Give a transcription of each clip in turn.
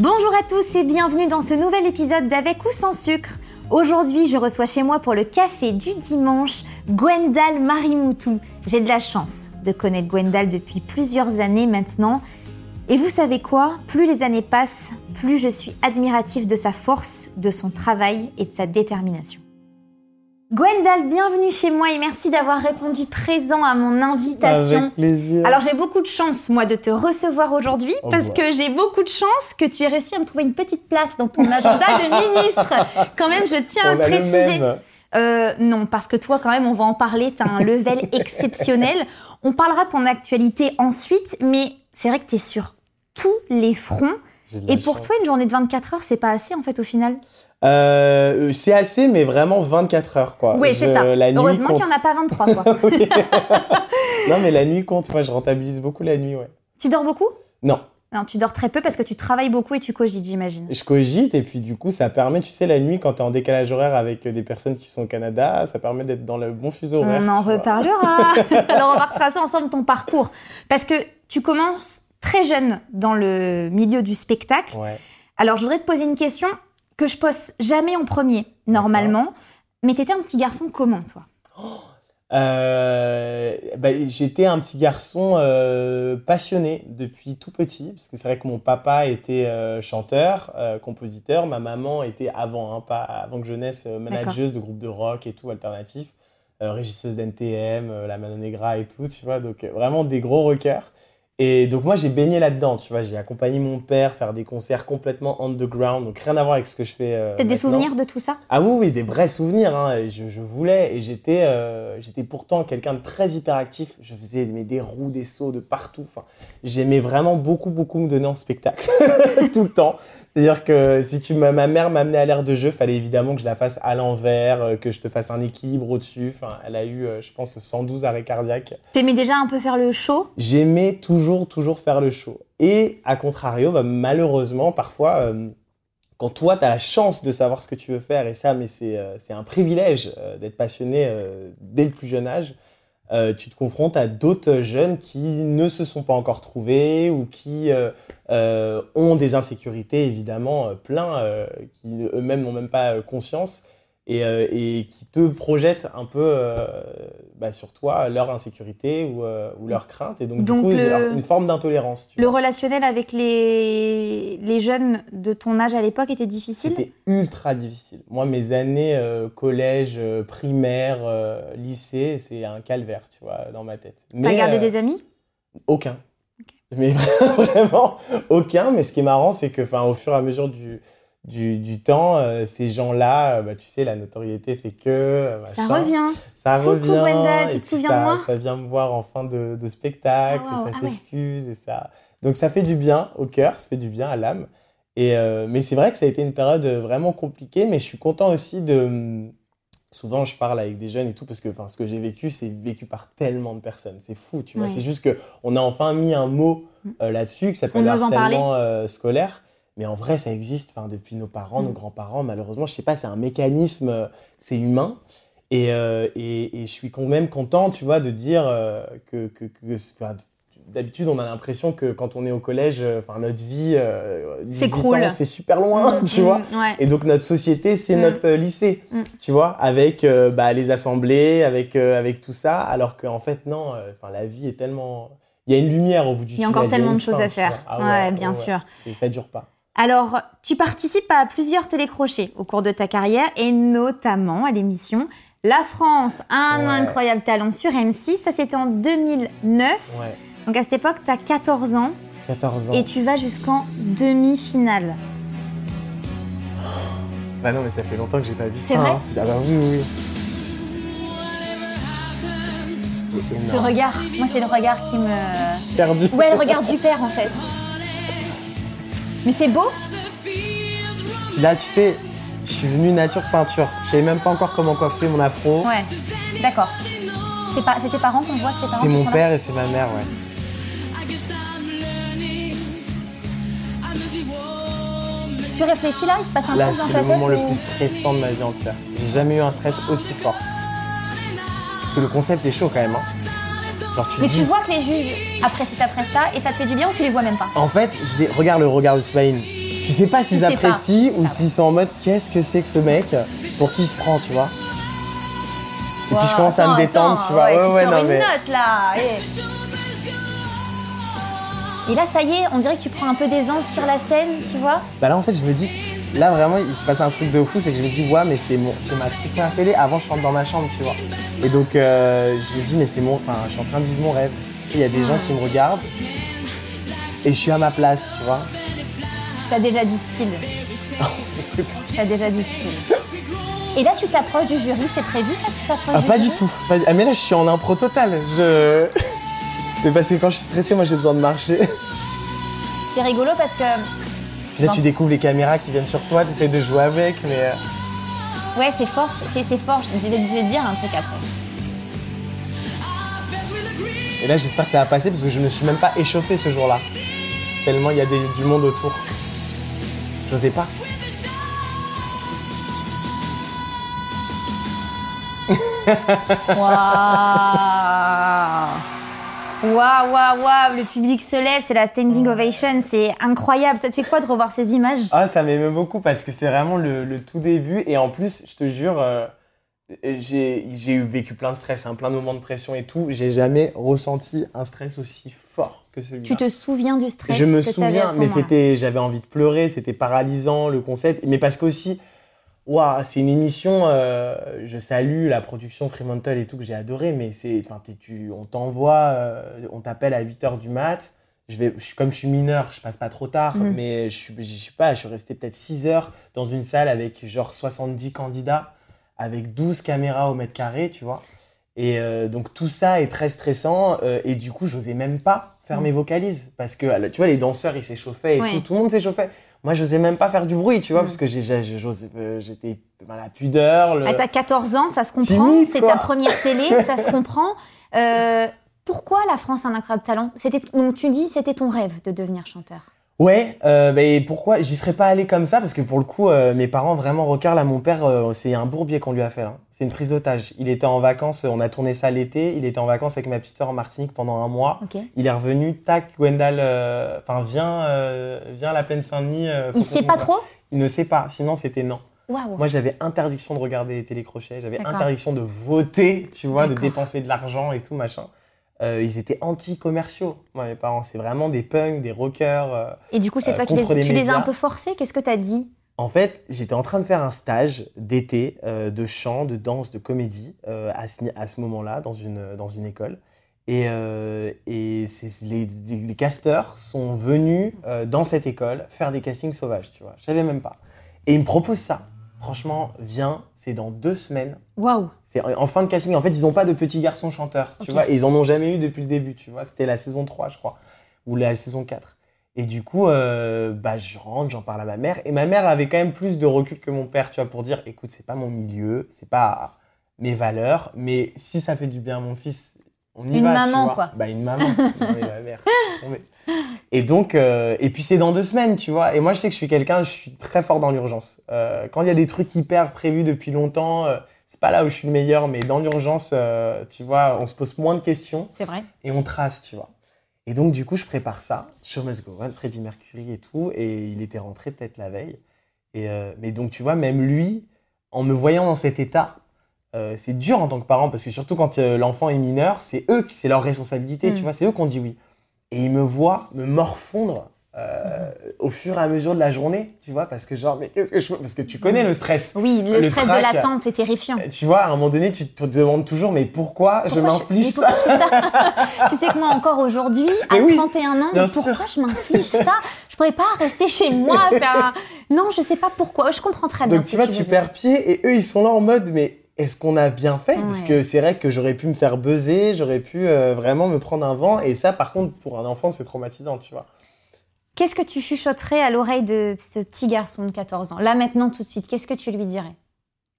Bonjour à tous et bienvenue dans ce nouvel épisode d'Avec ou sans sucre. Aujourd'hui, je reçois chez moi pour le café du dimanche Gwendal Marimoutou. J'ai de la chance de connaître Gwendal depuis plusieurs années maintenant. Et vous savez quoi? Plus les années passent, plus je suis admiratif de sa force, de son travail et de sa détermination. Gwendal, bienvenue chez moi et merci d'avoir répondu présent à mon invitation. Avec plaisir. Alors j'ai beaucoup de chance moi de te recevoir aujourd'hui Oh, parce que j'ai beaucoup de chance que tu aies réussi à me trouver une petite place dans ton agenda de ministre. Quand même, je tiens On à le préciser. même. Euh, non, parce que toi, quand même, on va en parler. T'as un level exceptionnel. On parlera de ton actualité ensuite, mais c'est vrai que t'es sur tous les fronts. Et pour chance. toi, une journée de 24 heures, c'est pas assez en fait au final? Euh, c'est assez, mais vraiment 24 heures, quoi. oui, c'est ça. La nuit Heureusement qu'il n'y en a pas 23 quoi. Non, mais la nuit compte. Moi, je rentabilise beaucoup la nuit, ouais. tu dors beaucoup? Non, Non, tu dors très peu parce que tu travailles beaucoup et tu cogites, j'imagine. je cogite et puis du coup, ça permet, tu sais, la nuit, quand t'es en décalage horaire avec des personnes qui sont au Canada, ça permet d'être dans le bon fuseau horaire. On en tu reparlera. Alors on va retracer ensemble ton parcours. Parce que tu commences très jeune dans le milieu du spectacle. Ouais. Alors je voudrais te poser une question que je pose jamais en premier, normalement. Mais t'étais un petit garçon comment, toi? Euh, bah, j'étais un petit garçon euh, passionné depuis tout petit, parce que c'est vrai que mon papa était euh, chanteur, compositeur, ma maman était avant, hein, pas avant que je naisse, manageuse de groupe de rock et tout, alternatif, régisseuse d'NTM, la Mano Negra et tout, tu vois, donc vraiment des gros rockers. Et donc moi j'ai baigné là-dedans, tu vois, j'ai accompagné mon père faire des concerts complètement underground, donc rien à voir avec ce que je fais. euh, T'as des souvenirs de tout ça? Ah oui, oui, des vrais souvenirs. Hein. Je, je voulais, et j'étais, euh, j'étais pourtant quelqu'un de très hyperactif. Je faisais mais, des roues, des sauts de partout. Enfin, j'aimais vraiment beaucoup, beaucoup me donner en spectacle tout le temps. C'est-à-dire que si tu ma mère m'amenait à l'air de jeu, fallait évidemment que je la fasse à l'envers, euh, que je te fasse un équilibre au-dessus. Enfin, elle a eu, euh, je pense, 112 arrêts cardiaques. T'aimais déjà un peu faire le show? J'aimais toujours, toujours faire le show. Et à contrario, bah, malheureusement, parfois, euh, quand toi, tu as la chance de savoir ce que tu veux faire, et ça, mais c'est euh, un privilège euh, d'être passionné dès le plus jeune âge, euh, tu te confrontes à d'autres jeunes qui ne se sont pas encore trouvés ou qui euh, euh, ont des insécurités, évidemment, plein, qui eux-mêmes n'ont même pas conscience. Et, euh, et qui te projettent un peu euh, bah, sur toi leur insécurité ou, euh, ou leur crainte. Et donc, Donc du coup, le- une forme d'intolérance. Le vois. relationnel avec les... les jeunes de ton âge à l'époque était difficile? C'était ultra difficile. Moi, mes années collège, primaire, lycée, c'est un calvaire, tu vois, dans ma tête. T'as gardé des amis? Aucun. Mais vraiment aucun. Mais ce qui est marrant, c'est que, au fur et à mesure du, du, du temps, euh, ces gens-là, euh, bah, tu sais, la notoriété fait que. euh, Ça revient. Ça Coucou, revient. Tu te souviens ça, de moi Ça vient me voir en fin de, de spectacle, Ah, wow, ça ah ouais. s'excuse et ça. Donc ça fait du bien au cœur, ça fait du bien à l'âme. Et mais c'est vrai que ça a été une période vraiment compliquée, mais je suis content aussi de. Souvent, je parle avec des jeunes et tout parce que, enfin, ce que j'ai vécu, c'est vécu par tellement de personnes. C'est fou, tu vois. C'est juste que on a enfin mis un mot euh, là-dessus le ose en harcèlement scolaire. Mais en vrai, ça existe. Enfin, depuis nos parents, Mm. nos grands-parents, malheureusement, je sais pas, c'est un mécanisme, euh, c'est humain. Et, euh, et, et je suis quand même content, tu vois, de dire euh, que, que, que- enfin, d'habitude, on a l'impression que quand on est au collège, enfin, notre vie, euh, 18 S'écroule. c'est super loin, Mm, tu mm, vois. ouais. Et donc notre société, c'est Mm. notre lycée, Mm. tu vois, avec bah, les assemblées, avec, avec tout ça, alors qu'en fait, non, enfin, la vie est tellement... Il y a une lumière au bout du Il y a encore tunnel, tellement de choses à faire. Ah ouais, bien sûr. Et ça dure pas. Alors, tu participes à plusieurs télécrochets au cours de ta carrière et notamment à l'émission La France a un Ouais. incroyable talent sur M6. Ça, c'était en 2009. Ouais, Donc, à cette époque, tu as 14 ans 14 ans. et tu vas jusqu'en demi-finale. Bah non, mais ça fait longtemps que j'ai pas vu ça. vrai hein. Ah bah oui, oui, Ce regard, moi, c'est le regard qui me. Perdu. Ouais, le regard du père, en fait. Mais c'est beau là, tu sais, je suis venu nature peinture. Je savais même pas encore comment coiffer mon afro. Ouais, d'accord. Pa- C'est tes parents qu'on voit, c'est tes parents c'est mon sont là père et c'est ma mère, ouais. Tu réfléchis là Il se passe un Là, truc dans c'est ta le tête moment le ou- plus stressant de ma vie entière. J'ai jamais eu un stress aussi fort. Parce que le concept est chaud quand même. Hein. Genre, tu Mais dis- tu vois que les juges apprécient ta presta et ça te fait du bien ou tu les vois même pas? En fait, je les... regarde le regard de Smaïn. Tu sais pas s'ils apprécient ou s'ils sont en mode qu'est-ce que c'est que ce mec Pour qui il se prend, tu vois? Et puis je commence à me détendre, attends, tu vois. Ouais, tu sors non, une mais. note là. eh. Et là, ça y est, on dirait que tu prends un peu d'aisance sur la scène, tu vois? Bah là, en fait, je me dis, là vraiment, il se passe un truc de fou, c'est que je me dis, ouais, mais c'est mon, c'est ma toute première télé. Avant, je rentre dans ma chambre, tu vois. Et donc, euh, je me dis, mais c'est mon, enfin, je suis en train de vivre mon rêve. Il y a des gens qui me regardent et je suis à ma place, tu vois. T'as déjà du style. T'as déjà du style. Et là, tu t'approches du jury. C'est prévu ça que tu t'approches ah, du pas jury du tout. Pas- Ah, mais là, je suis en impro total. Je. Mais parce que quand je suis stressé, moi, j'ai besoin de marcher. C'est rigolo parce que Puis là, tu découvres les caméras qui viennent sur toi, tu essaies de jouer avec, mais. euh, ouais, c'est fort, c'est fort. Je vais, je te dire un truc après. Et là, j'espère que ça va passer parce que je me suis même pas échauffé ce jour-là. Tellement il y a des- du monde autour. J'osais pas. Waouh Waouh, waouh, waouh, le public se lève, c'est la standing ovation, c'est incroyable. Ça te fait quoi de revoir ces images? Ah, ça m'émeut beaucoup parce que c'est vraiment le, le tout début. Et en plus, je te jure, euh, j'ai eu vécu plein de stress, hein, plein de moments de pression et tout. J'ai jamais ressenti un stress aussi fort que celui-là. Tu te souviens du stress Je me que souviens, mais c'était, j'avais envie de pleurer, c'était paralysant le concept, mais parce qu'aussi, waouh, c'est une émission, euh, je salue la production Fremantle et tout que j'ai adoré, mais c'est, enfin, tu, on t'envoie, euh, on t'appelle à 8h du mat, je vais, je- comme je suis mineur, je passe pas trop tard, Mhm. mais je suis, je sais pas, je suis resté peut-être 6 heures dans une salle avec genre 70 candidats, avec 12 caméras au mètre carré, tu vois. Et euh, donc tout ça est très stressant et du coup j'osais même pas faire Mm. mes vocalises parce que tu vois les danseurs ils s'échauffaient et Ouais. tout, tout le monde s'échauffait. Moi j'osais même pas faire du bruit, tu vois, Mm. parce que euh, j'étais dans la pudeur. Le... Ah, t'as 14 ans, ça se comprend. C'est ta première télé, ça se comprend. Euh, pourquoi la France a un incroyable talent? C'était donc tu dis c'était ton rêve de devenir chanteur. Ouais, euh, bah, pourquoi? J'y serais pas allé comme ça parce que pour le coup euh, mes parents vraiment rockers là mon père euh, c'est un bourbier qu'on lui a fait là. C'est une prise d'otage. Il était en vacances, on a tourné ça l'été, il était en vacances avec ma petite sœur en Martinique pendant un mois. Il est revenu, tac, Gwendal, euh, enfin viens, euh, viens à la plaine Saint-Denis. euh, Il sait pas trop? Il ne sait pas, sinon c'était non. Moi, j'avais interdiction de regarder les télécrochets, j'avais interdiction de voter, tu vois, de dépenser de l'argent et tout, machin. Euh, ils étaient anti-commerciaux, moi, mes parents. C'est vraiment des punks, des rockers. euh. Et du coup, c'est euh, toi qui les, tu les as un peu forcés? Qu'est-ce que t'as dit? En fait, j'étais en train de faire un stage d'été euh, de chant, de danse, de comédie euh, à ce, moment-là, dans une, dans une école. Et, euh, et les, casteurs sont venus dans cette école faire des castings sauvages, tu vois. Je savais même pas. Et ils me proposent ça. Franchement, viens, c'est dans deux semaines. Waouh. C'est en fin de casting. En fait, ils n'ont pas de petits garçons chanteurs, tu vois. Et ils en ont jamais eu depuis le début, tu vois. C'était la saison 3, je crois. Ou la saison 4. Et du coup, euh, bah, je rentre, j'en parle à ma mère. Et ma mère avait quand même plus de recul que mon père, tu vois, pour dire, écoute, c'est pas mon milieu, c'est pas mes valeurs, mais si ça fait du bien à mon fils, on y Une va, tu maman, vois. quoi. Bah, une maman. Non, ma mère. Et donc, euh, et puis c'est dans deux semaines, tu vois. Et moi, je sais que je suis quelqu'un, je suis très fort dans l'urgence. Euh, quand il y a des trucs hyper prévus depuis longtemps, c'est pas là où je suis le meilleur, mais dans l'urgence, tu vois, on se pose moins de questions C'est vrai. et on trace, tu vois. Et donc, du coup, je prépare ça. Show must go on, Freddie Mercury et tout. Et il était rentré peut-être la veille. Et, euh, mais donc, tu vois, même lui, en me voyant dans cet état, euh, c'est dur en tant que parent parce que surtout quand euh, l'enfant est mineur, c'est eux, c'est leur responsabilité, Mm. tu vois, c'est eux qui ont dit oui. Et il me voit me morfondre euh, au fur et à mesure de la journée, tu vois, parce que genre, mais qu'est-ce que je Parce que tu connais le stress. Oui, le, Le stress trac. de l'attente est terrifiant. Euh, Tu vois, à un moment donné, tu te demandes toujours, mais pourquoi, je m'inflige ça? Tu sais que moi, encore aujourd'hui, à oui, 31 ans, pourquoi sûr. je m'inflige ça? Je pourrais pas rester chez moi faire. Non, je sais pas pourquoi. Je comprends très bien Donc ce tu que vois, tu perds pied et eux, ils sont là en mode, mais est-ce qu'on a bien fait? Parce Ouais. que c'est vrai que j'aurais pu me faire buzzer, j'aurais pu euh, vraiment me prendre un vent. Et ça, par contre, pour un enfant, c'est traumatisant, tu vois. Qu'est-ce que tu chuchoterais à l'oreille de ce petit garçon de 14 ans? Là, maintenant, tout de suite, qu'est-ce que tu lui dirais?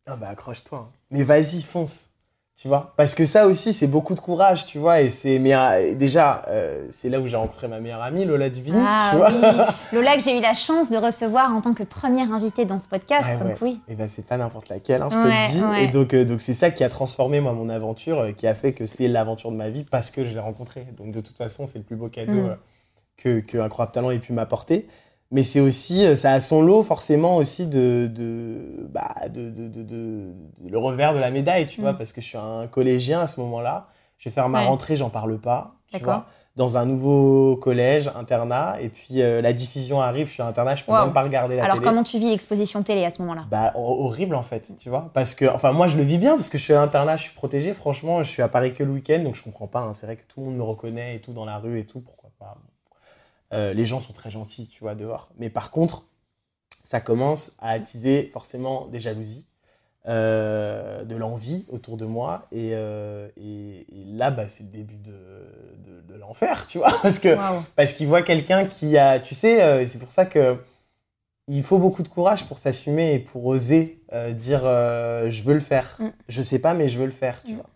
Ah bah accroche-toi. hein. Mais vas-y, fonce. Tu vois? Parce que ça aussi, c'est beaucoup de courage, tu vois. Et c'est mais déjà, euh, c'est là où j'ai rencontré ma meilleure amie, Lola Dubini, Ah tu vois? oui, Lola que j'ai eu la chance de recevoir en tant que première invitée dans ce podcast. Ouais, donc ouais. oui. Et ben c'est pas n'importe laquelle, hein, je te le dis. Et donc euh, donc c'est ça qui a transformé moi mon aventure, euh, qui a fait que c'est l'aventure de ma vie parce que je l'ai rencontrée. Donc de toute façon c'est le plus beau cadeau Mm. Que que Incroyable Talent ait pu m'apporter. mais c'est aussi, euh, ça a son lot forcément aussi de, de, bah, de, de, le revers de la médaille, tu vois, Mm. parce que je suis un collégien à ce moment-là. Je vais faire ma Ouais. rentrée, j'en parle pas, tu vois, dans un nouveau collège, internat, et puis euh, la diffusion arrive, je suis à internat, je peux Wow. même pas regarder la Alors télé. comment tu vis l'exposition télé à ce moment-là? Bah, hor- horrible en fait, tu vois. Parce que, enfin, moi je le vis bien parce que je suis à l'internat, je suis protégé. Franchement, je suis à Paris que le week-end, donc je comprends pas. hein. C'est vrai que tout le monde me reconnaît et tout dans la rue et tout, pourquoi pas. Euh, les gens sont très gentils, tu vois, dehors. Mais par contre, ça commence à attiser forcément des jalousies, euh, de l'envie autour de moi. Et, euh, et, et là, bah, c'est le début de, de, de l'enfer, tu vois. Parce que Waouh. parce qu'il voit quelqu'un qui a, tu sais, c'est pour ça que il faut beaucoup de courage pour s'assumer et pour oser dire je veux le faire. Mm. Je sais pas, mais je veux le faire, tu Mm. vois.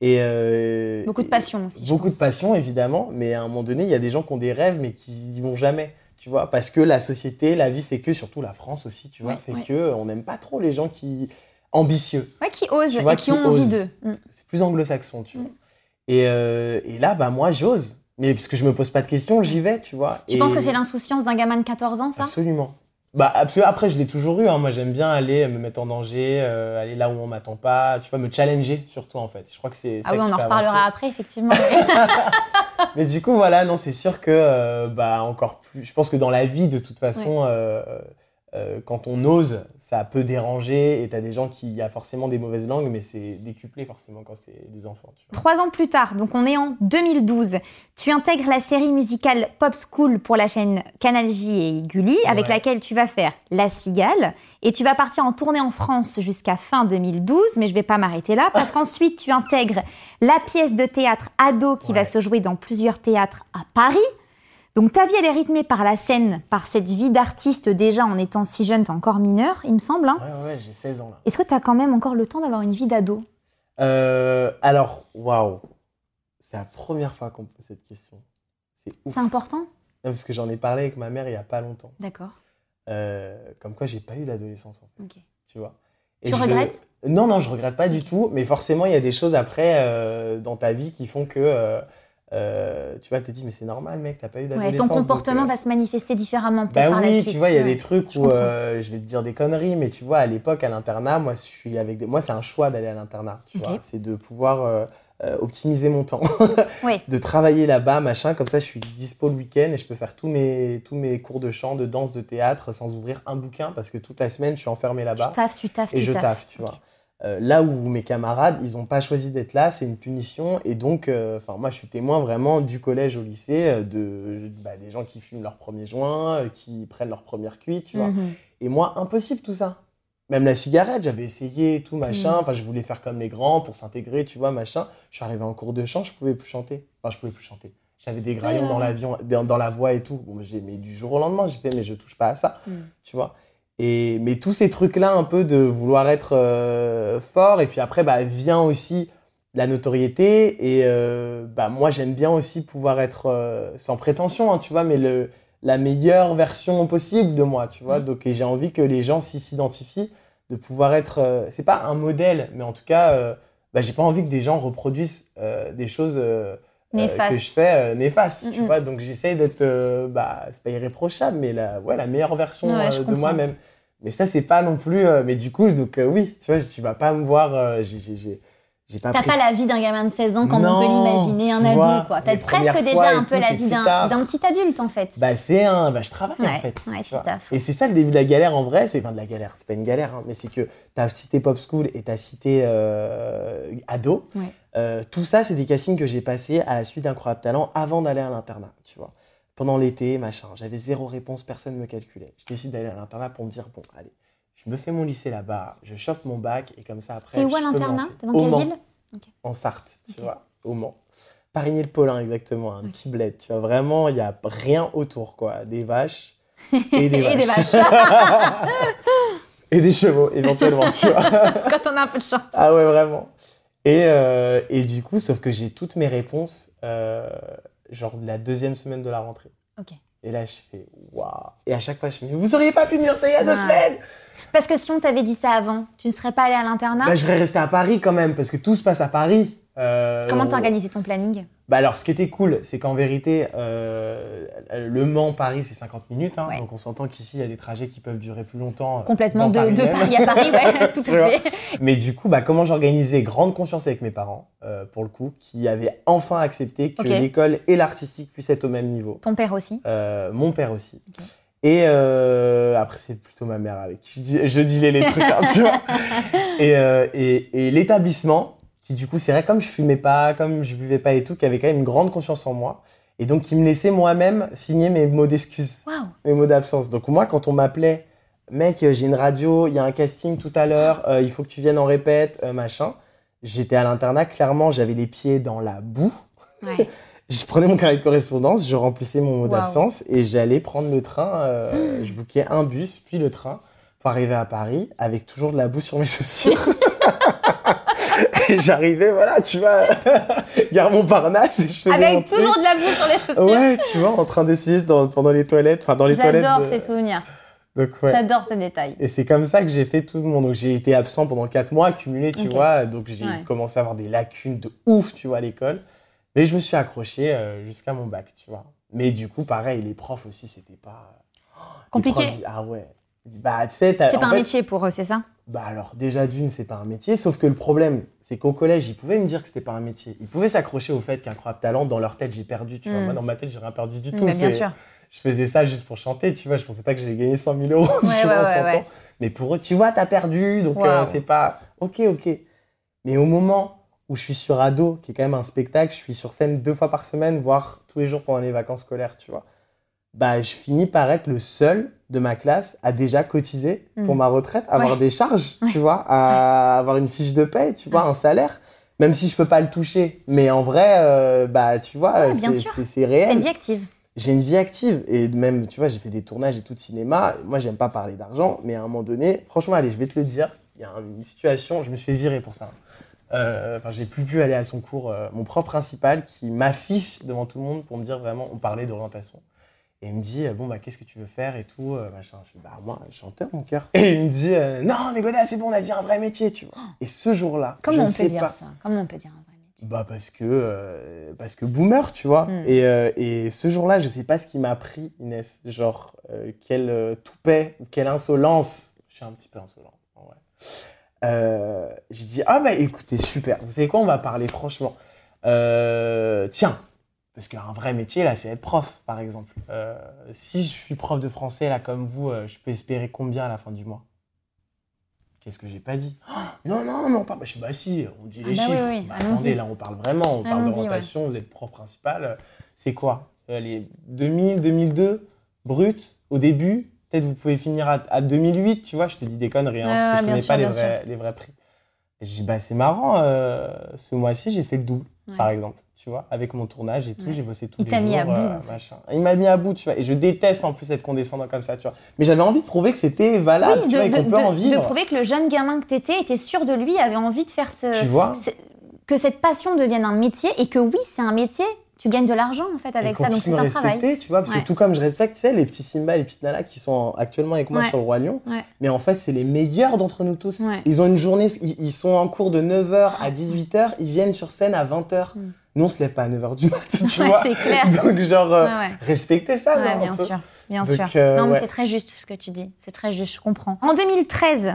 Et euh, Beaucoup de passion aussi. Beaucoup de passion, évidemment, mais à un moment donné, il y a des gens qui ont des rêves, mais qui y vont jamais, tu vois, parce que la société, la vie fait que, surtout la France aussi, tu vois, Ouais, fait ouais. que on n'aime pas trop les gens qui ambitieux. Ouais, qui osent Tu vois, et qui qui ont envie d'eux. Mm. C'est plus anglo-saxon, tu Mm. vois. Et, euh, et là, bah moi, j'ose, mais parce que je me pose pas de questions, j'y vais, tu vois. Tu Et- penses que c'est l'insouciance d'un gamin de 14 ans, ça? Absolument. Bah, absolu- Après, je l'ai toujours eu. hein. Moi, j'aime bien aller me mettre en danger, euh, aller là où on m'attend pas. Tu vois, me challenger surtout, en fait. Je crois que c'est ça Ah oui, on en reparlera avancer. après, effectivement. Mais du coup, voilà, non, c'est sûr que, euh, bah, encore plus. Je pense que dans la vie, de toute façon, euh, euh, quand on ose, ça peut déranger. Et t'as des gens qui, il y a forcément des mauvaises langues, mais c'est décuplé forcément quand c'est des enfants. Tu vois. Trois ans plus tard, donc on est en 2012, tu intègres la série musicale Pop School pour la chaîne Canal J et Gulli, avec Ouais. laquelle tu vas faire La Cigale, et tu vas partir en tournée en France jusqu'à fin 2012, mais je vais pas m'arrêter là, parce qu'ensuite tu intègres la pièce de théâtre Ado qui va se jouer dans plusieurs théâtres à Paris. Donc ta vie, elle est rythmée par la scène, par cette vie d'artiste déjà en étant si jeune, t'es encore mineur, il me semble. hein. Ouais, ouais, j'ai 16 ans là. Est-ce que tu as quand même encore le temps d'avoir une vie d'ado? Euh, alors, waouh. C'est la première fois qu'on pose cette question. C'est ouf. C'est important? Non, Parce que j'en ai parlé avec ma mère il y a pas longtemps. D'accord. Euh, comme quoi, j'ai pas eu d'adolescence, en fait. Ok. Tu vois? Tu je le- regrettes? Non, non, je regrette pas du tout. Mais forcément, il y a des choses après euh, dans ta vie qui font que. Euh, tu vas te dire, mais c'est normal, mec, t'as pas eu Ouais, d'adolescence. ton comportement donc, euh, va se manifester différemment peut-être Bah par la oui, suite. tu vois, il y a Ouais. des trucs je où euh, je vais te dire des conneries, mais tu vois, à l'époque, à l'internat, moi, je suis avec des... moi, c'est un choix d'aller à l'internat. Tu vois, c'est de pouvoir optimiser mon temps, Ouais. de travailler là-bas, machin. Comme ça, je suis dispo le week-end et je peux faire tous mes tous mes cours de chant, de danse, de théâtre sans ouvrir un bouquin parce que toute la semaine, je suis enfermé là-bas Tu taffes, tu taffes, et tu je taffe, tu vois. Euh, là où mes camarades, ils n'ont pas choisi d'être là, c'est une punition. Et donc, euh, moi, je suis témoin vraiment du collège au lycée, euh, de, bah, des gens qui fument leur premier joint, qui prennent leur première cuite, tu vois. Mhm. Et moi, impossible tout ça. Même la cigarette, j'avais essayé tout machin. Mhm. Enfin, je voulais faire comme les grands pour s'intégrer, tu vois, machin. Je suis arrivé en cours de chant, je pouvais plus chanter. Enfin, je pouvais plus chanter. J'avais des graillons ouais, dans l'avion, dans, dans la voix et tout. Bon, j'ai, mais du jour au lendemain, j'ai fait, mais je touche pas à ça, Mhm. tu vois. Et mais tous ces trucs-là, un peu de vouloir être euh, fort, et puis après, bah, vient aussi la notoriété. Et euh, bah, moi, j'aime bien aussi pouvoir être euh, sans prétention, hein, tu vois, mais le, la meilleure version possible de moi, tu vois. Mhm. Donc, et j'ai envie que les gens s'y s'identifient, de pouvoir être. c'est pas un modèle, mais en tout cas, bah, j'ai pas envie que des gens reproduisent des choses. Euh, Néfastes. que je fais euh, néfastes, tu vois. Donc j'essaye d'être, euh, bah, c'est pas irréprochable, mais la, ouais, la meilleure version Ouais, de moi-même. Mais ça, c'est pas non plus. mais du coup, donc oui, tu vois, tu vas pas me voir. j'ai, pas T'as pris- pas la vie d'un gamin de 16 ans comme on peut l'imaginer, un ado, quoi. T'as presque déjà un peu tout, la vie d'un petit adulte, en fait. Bah, c'est un. Bah, je travaille Ouais, en fait. ouais, tu. Et c'est ça le début de la galère en vrai. C'est enfin de la galère. C'est pas une galère, hein, mais c'est que t'as cité Pop School et t'as cité euh, Ado. Ouais. Euh, tout ça, c'est des castings que j'ai passés à la suite d'Incroyable Talent avant d'aller à l'internat, tu vois. Pendant l'été, machin. J'avais zéro réponse, personne ne me calculait. Je décide d'aller à l'internat pour me dire bon, allez, je me fais mon lycée là-bas, je chope mon bac et comme ça après. T'es où à l'internat. T'es dans quelle Mans, ville En Sarthe, tu vois, au Mans. Parigny-le-Paulin, exactement, un petit bled. Tu vois, vraiment, il n'y a rien autour, quoi. Des vaches et des Et des vaches. et des chevaux, éventuellement, tu vois. Quand on a un peu de chance. Ah ouais, vraiment. Et, euh, et du coup, sauf que j'ai toutes mes réponses, euh, genre de la deuxième semaine de la rentrée. Ok. Et là, je fais waouh. Et à chaque fois, je me dis, vous auriez pas pu me dire ça il y a deux semaines Parce que si on t'avait dit ça avant, tu ne serais pas allé à l'internat? Bah, Je serais resté à Paris quand même, parce que tout se passe à Paris. Euh, Comment t'as organisé ton planning? Bah alors, ce qui était cool, c'est qu'en vérité, euh, Le Mans-Paris, c'est 50 minutes. hein. Ouais. donc on s'entend qu'ici, il y a des trajets qui peuvent durer plus longtemps. euh, Complètement de. Paris à Paris, ouais, tout à fait. Mais du coup, bah, comment j'organisais Grande confiance avec mes parents, euh, pour le coup, qui avaient enfin accepté que l'école et l'artistique puissent être au même niveau. Ton père aussi? Mon père aussi. Et euh, après, c'est plutôt ma mère avec qui je, dis- je les trucs, hein, tu vois. Et, euh, et, et l'établissement, qui du coup, c'est vrai, comme je fumais pas, comme je buvais pas et tout, qui avait quand même une grande confiance en moi. Et donc, qui me laissait moi-même signer mes mots d'excuse, Waouh. mes mots d'absence. Donc, moi, quand on m'appelait, mec, euh, j'ai une radio, il y a un casting tout à l'heure, euh, il faut que tu viennes en répète, euh, machin. J'étais à l'internat, clairement, j'avais les pieds dans la boue. Ouais. Je prenais mon carnet de correspondance, je remplissais mon mot d'absence et j'allais prendre le train. euh, Je bookais un bus, puis le train pour arriver à Paris avec toujours de la boue sur mes chaussures. j'arrivais, voilà, tu vois, gare Montparnasse et je faisais mon Avec truc. toujours de la boue sur les chaussures. Ouais, tu vois, en train d'essayer dans- pendant les toilettes, enfin dans les toilettes. J'adore de- ces souvenirs. Ouais. J'adore ces détails. Et c'est comme ça que j'ai fait tout le monde. Donc j'ai été absent pendant 4 mois, accumulé, tu vois. Donc j'ai Ouais. commencé à avoir des lacunes de ouf, tu vois, à l'école. Mais je me suis accroché euh, jusqu'à mon bac, tu vois. Mais du coup, pareil, les profs aussi, c'était pas. Les Compliqué. profs, ah ouais. Bah, tu sais, C'est pas un métier pour eux, c'est ça? Bah alors, déjà d'une, c'est pas un métier. Sauf que le problème, c'est qu'au collège, ils pouvaient me dire que c'était pas un métier. Ils pouvaient s'accrocher au fait qu'incroyable talent, dans leur tête, j'ai perdu, tu vois. Mm. Moi, dans ma tête, j'ai rien perdu du Mm, tout. bah, Bien sûr. je faisais ça juste pour chanter, tu vois. Je pensais pas que j'allais gagner 100 000 euros Ouais, ouais, un ouais, 100 ouais. ans. Mais pour eux, tu vois, t'as perdu, donc euh, c'est pas. Ok, ok. Mais au moment où je suis sur Ado, qui est quand même un spectacle, je suis sur scène deux fois par semaine, voire tous les jours pendant les vacances scolaires, tu vois. Bah, je finis par être le seul de ma classe à déjà cotiser pour Mm. ma retraite, avoir Ouais. des charges, tu vois, à avoir une fiche de paie, tu vois, un salaire. Même si je peux pas le toucher, mais en vrai, euh, bah tu vois, c'est- T'as réel une vie active. j'ai une vie active et même tu vois j'ai fait des tournages et tout de cinéma moi j'aime pas parler d'argent mais à un moment donné franchement allez je vais te le dire il y a une situation je me suis fait virer pour ça Euh, enfin j'ai plus pu aller à son cours euh, mon prof principal qui m'affiche devant tout le monde pour me dire vraiment on parlait d'orientation et il me dit bon bah qu'est-ce que tu veux faire et tout euh, machin. Je dis bah moi chanteur mon cœur. Et il me dit euh, non mais Goda c'est bon on a dit un vrai métier tu vois. Et ce jour-là je Comment ne on peut sais dire pas. ça? Comment on peut dire un vrai métier? Bah parce que euh, parce que boomer tu vois. Mm. et, euh, et ce jour-là je sais pas ce qui m'a pris Inès. Genre quel toupet ou quelle insolence. Je suis un petit peu insolent en vrai. J'ai dit ah bah écoutez super. Vous savez quoi on va parler franchement. Tiens parce qu'un vrai métier là c'est être prof par exemple Euh, si je suis prof de français là comme vous euh, je peux espérer combien à la fin du mois? Qu'est-ce que j'ai pas dit? Ah, Non, non, non, pas. Bah, je suis bah si, on dit Ah les bah oui, chiffres. oui, Bah, allons-y. attendez, là, on parle vraiment, on parle d'orientation, vous êtes prof principal. C'est quoi? Euh, Les 2000, 2002, brut, au début Peut-être vous pouvez finir à, à 2008, tu vois, je te dis des conneries, hein, Ouais, parce que ouais, je connais sûr, pas les vrais, les vrais prix. Et je dis, bah c'est marrant, euh, ce mois-ci, j'ai fait le double, Ouais. par exemple, tu vois, avec mon tournage et tout, Ouais. j'ai bossé tous Il les t'a jours. mis à bout, euh, machin. Il m'a mis à bout, tu vois, et je déteste en plus être condescendant comme ça, tu vois. Mais j'avais envie de prouver que c'était valable, Oui, tu vois, et de, qu'on de- peut en de- vivre. de prouver que le jeune gamin que t'étais était sûr de lui, avait envie de faire ce. Tu vois ce- que cette passion devienne un métier et que oui, c'est un métier. Tu gagnes de l'argent en fait Et avec ça, donc c'est un travail. tu vois, parce Ouais. que tout comme je respecte, tu sais, les petits Simba, les petites Nala qui sont en- actuellement avec moi Ouais. sur le Roi Lion, mais en fait, c'est les meilleurs d'entre nous tous. Ils ont une journée, ils, ils sont en cours de 9h à 18h, ils viennent sur scène à 20h. Mm. Nous, on se lève pas à 9h du matin, tu Ouais, vois. c'est clair. Donc, genre, euh, Ouais, ouais. respectez ça, non, bien sûr, bien Donc, sûr. euh, non, mais c'est très juste ce que tu dis. C'est très juste, je comprends. En 2013,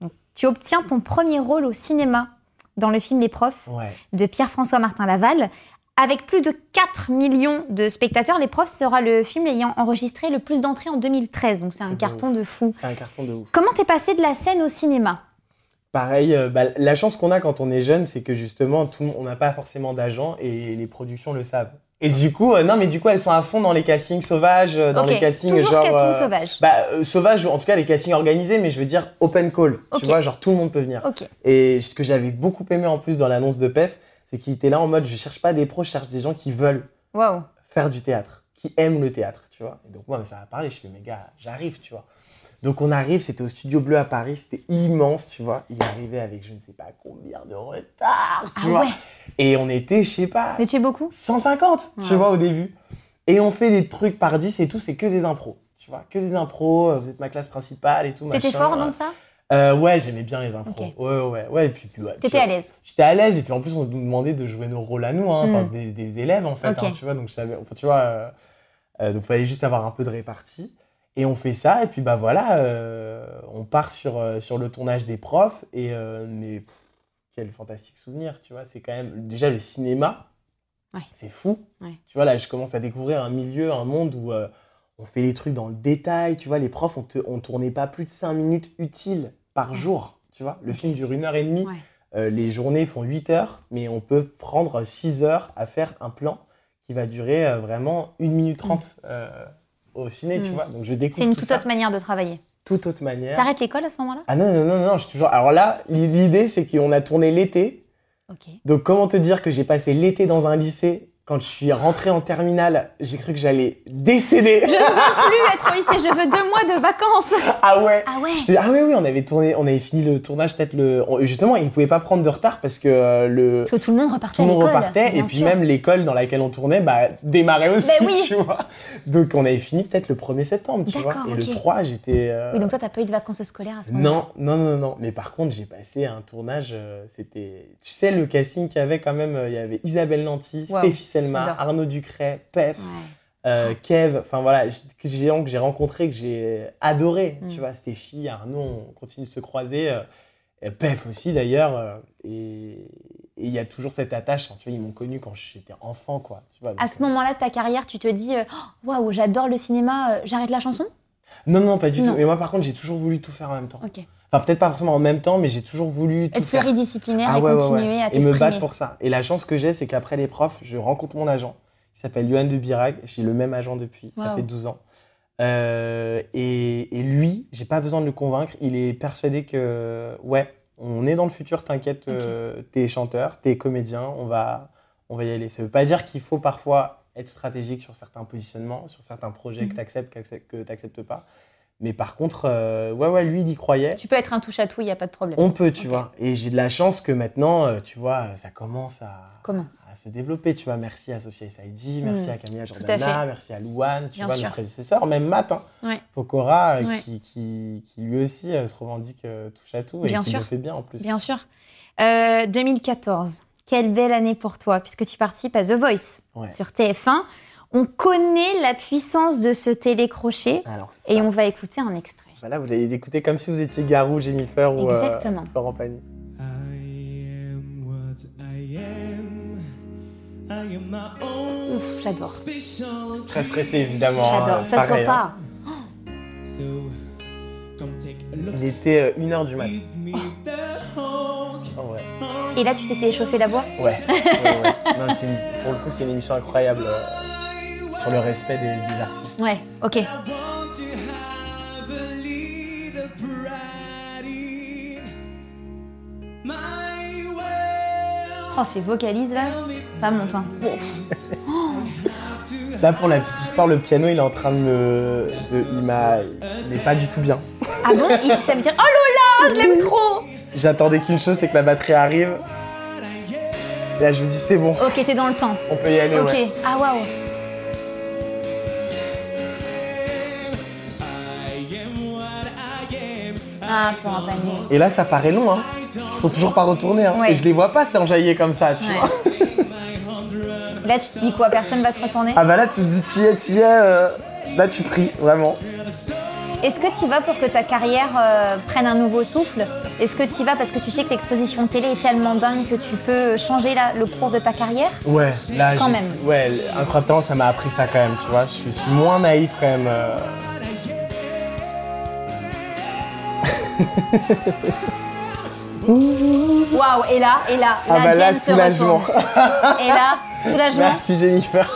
donc, tu obtiens ton premier rôle au cinéma dans le film Les Profs de Pierre-François Martin Laval. Avec plus de 4 millions de spectateurs, Les Profs sera le film ayant enregistré le plus d'entrées en 2013. Donc c'est un carton de fou. C'est un carton de ouf. Comment t'es passé de la scène au cinéma? Pareil, euh, bah, la chance qu'on a quand on est jeune, c'est que justement, tout, on n'a pas forcément d'agent et les productions le savent. Et du coup, euh, non, mais du coup, elles sont à fond dans les castings sauvages, euh, dans les castings toujours genre. casting euh, sauvage. Bah, sauvage, en tout cas, les castings organisés, mais je veux dire open call. Tu vois, genre tout le monde peut venir. Et ce que j'avais beaucoup aimé en plus dans l'annonce de PEF, c'est qu'il était là en mode je cherche pas des pros, je cherche des gens qui veulent faire du théâtre, qui aiment le théâtre, tu vois. Et donc moi, ça m'a parlé, je fais, mais gars, j'arrive, tu vois. Donc on arrive, c'était au Studio Bleu à Paris, c'était immense, tu vois. Il arrivait avec je ne sais pas combien de retard, tu Ah vois. ouais. Et on était, je sais pas, Mais tu es beaucoup 150, tu Ouais. vois, au début. Et on fait des trucs par 10 et tout, c'est que des impros, tu vois, que des impros, euh, vous êtes ma classe principale et tout, T'étais machin. fort dans ça? Euh, ouais, j'aimais bien les impros. Ouais, ouais, ouais. Et puis, puis, ouais, T'étais à l'aise. J'étais à l'aise et puis en plus on nous demandait de jouer nos rôles à nous, hein, enfin, Mm. des, des élèves en fait, hein, tu vois. Donc je savais, tu vois, euh, euh, donc fallait juste avoir un peu de répartie. Et on fait ça et puis bah voilà, euh, on part sur euh, sur le tournage des profs et euh, mais pff, quel fantastique souvenir, tu vois. C'est quand même déjà le cinéma, Ouais. c'est fou. Ouais. Tu vois là, je commence à découvrir un milieu, un monde où euh, on fait les trucs dans le détail, tu vois. Les profs, on, te, on tournait pas plus de 5 minutes utiles par jour, tu vois. Le film dure une heure et demie. Ouais. Les journées font 8 heures, mais on peut prendre 6 heures à faire un plan qui va durer vraiment 1 minute 30 euh, au ciné, tu Mm. vois. Donc je découvre C'est une tout toute ça, autre manière de travailler. toute autre manière. T'arrêtes l'école à ce moment-là? Ah non, non, non, non, je suis toujours... Alors là, l'idée, c'est qu'on a tourné l'été. Ok. Donc comment te dire que j'ai passé l'été dans un lycée? Quand je suis rentré en terminale, j'ai cru que j'allais décéder. Je ne veux plus être au lycée, je veux deux mois de vacances. ah ouais Ah ouais Je te dis, ah oui, oui, on avait tourné, on avait fini le tournage peut-être le. on- justement, ils ne pouvaient pas prendre de retard parce que euh, le. Parce que tout le monde repartait Tout le à monde l'école, repartait et bien puis sûr. même l'école dans laquelle on tournait bah, démarrait aussi, Ben oui. tu vois. Donc on avait fini peut-être le 1er septembre, tu vois. D'accord, Et ok. le 3, j'étais. euh, Oui, donc toi, t'as pas eu de vacances scolaires à ce moment-là non, non, non, non. Mais par contre, j'ai passé un tournage, euh, c'était... Tu sais, le casting qu'il y avait quand même, euh, il y avait Isabelle Nanty, Wow, Stéphie Selma, j'adore. Arnaud Ducret, Pef, Ouais. Euh, Kev, enfin voilà, que j'ai rencontré, que j'ai adoré, Mm. tu vois, Stéphie, Arnaud, on continue de se croiser, euh, et Pef aussi d'ailleurs, euh, et il y a toujours cette attache, tu vois, ils m'ont connu quand j'étais enfant, quoi, tu vois. À ce moment-là de ta carrière, tu te dis euh, Oh, Waouh, j'adore le cinéma, euh, j'arrête la chanson? Non, non, pas du Non. tout. Mais moi, par contre, j'ai toujours voulu tout faire en même temps. Ok. Enfin, peut-être pas forcément en même temps, mais j'ai toujours voulu tout Être faire. pluridisciplinaire Ah et ouais, ouais, continuer ouais. à Et me battre pour ça. Et la chance que j'ai, c'est qu'après les profs, je rencontre mon agent, qui s'appelle Johan de Birague. J'ai le même agent depuis, ça fait 12 ans. Euh, et, et lui, j'ai pas besoin de le convaincre, il est persuadé que, ouais, on est dans le futur, t'inquiète, euh, t'es chanteur, t'es comédien, on va, on va y aller. Ça veut pas dire qu'il faut parfois être stratégique sur certains positionnements, sur certains projets Mhm. que t'acceptes, que t'acceptes pas. Mais par contre, euh, ouais, ouais, lui, il y croyait. Tu peux être un touche-à-tout, il n'y a pas de problème. On peut, tu vois. Et j'ai de la chance que maintenant, euh, tu vois, ça commence à, Commence. à se développer. Tu vois, merci à Sophia Saidi, merci Mm. à Camilla à Jordana, merci à Louane, tu Bien vois, sûr. nos prédécesseurs, même Matt, hein, Ouais. Pokora, euh, Ouais. qui, qui, qui lui aussi se revendique touche à tout et Bien qui sûr. le fait bien en plus. Bien sûr. Euh, 2014, quelle belle année pour toi, puisque tu participes à The Voice Ouais. sur TF1. On connaît la puissance de ce télécrochet ça, et on va écouter un extrait. voilà, vous l'avez écouté comme si vous étiez Garou, Jennifer ou euh, Exactement. Florent Pagny. Ouf, j'adore. Très stressé, évidemment. J'adore. hein, Ça se voit hein. pas. Il était 1h du mat. Give me the honk. Oh, ouais. Et là, tu t'étais échauffé la voix? Ouais. ouais, ouais. Non, c'est une- pour le coup, c'est une émission incroyable euh, sur le respect des, des artistes. Ouais, ok. Oh, ces vocalises là, ça monte. Hein. Là, pour la petite histoire, le piano, il est en train de me. De, il m'a. Il est pas du tout bien. Ah bon? Il- Ça veut dire Oh là, je l'aime trop J'attendais qu'une chose, c'est que la batterie arrive. Et là, je me dis, c'est bon, Ok, t'es dans le temps. on peut y aller, Ok. ouais. Ah waouh. Ah, pour un panier. Et là, ça paraît long, hein. Ils sont toujours pas retournés, hein. Ouais. Et je les vois pas s'enjailler comme ça, tu Ouais. vois. Là, tu te dis quoi Personne va se retourner? Ah bah là, tu te dis, tu y es, tu y es. euh, Là, tu pries, vraiment. Est-ce que tu vas pour que ta carrière euh, prenne un nouveau souffle? Est-ce que tu vas parce que tu sais que l'exposition télé est tellement dingue que tu peux changer la- le cours de ta carrière? Ouais, là, Quand j'ai- même. Ouais, incroyable talent, ça m'a appris ça quand même, tu vois. Je suis moins naïf quand même. euh. Waouh Et là, et là, Ah la bah là, Jen se soulagement. retourne. Et là, soulagement. Merci Jennifer.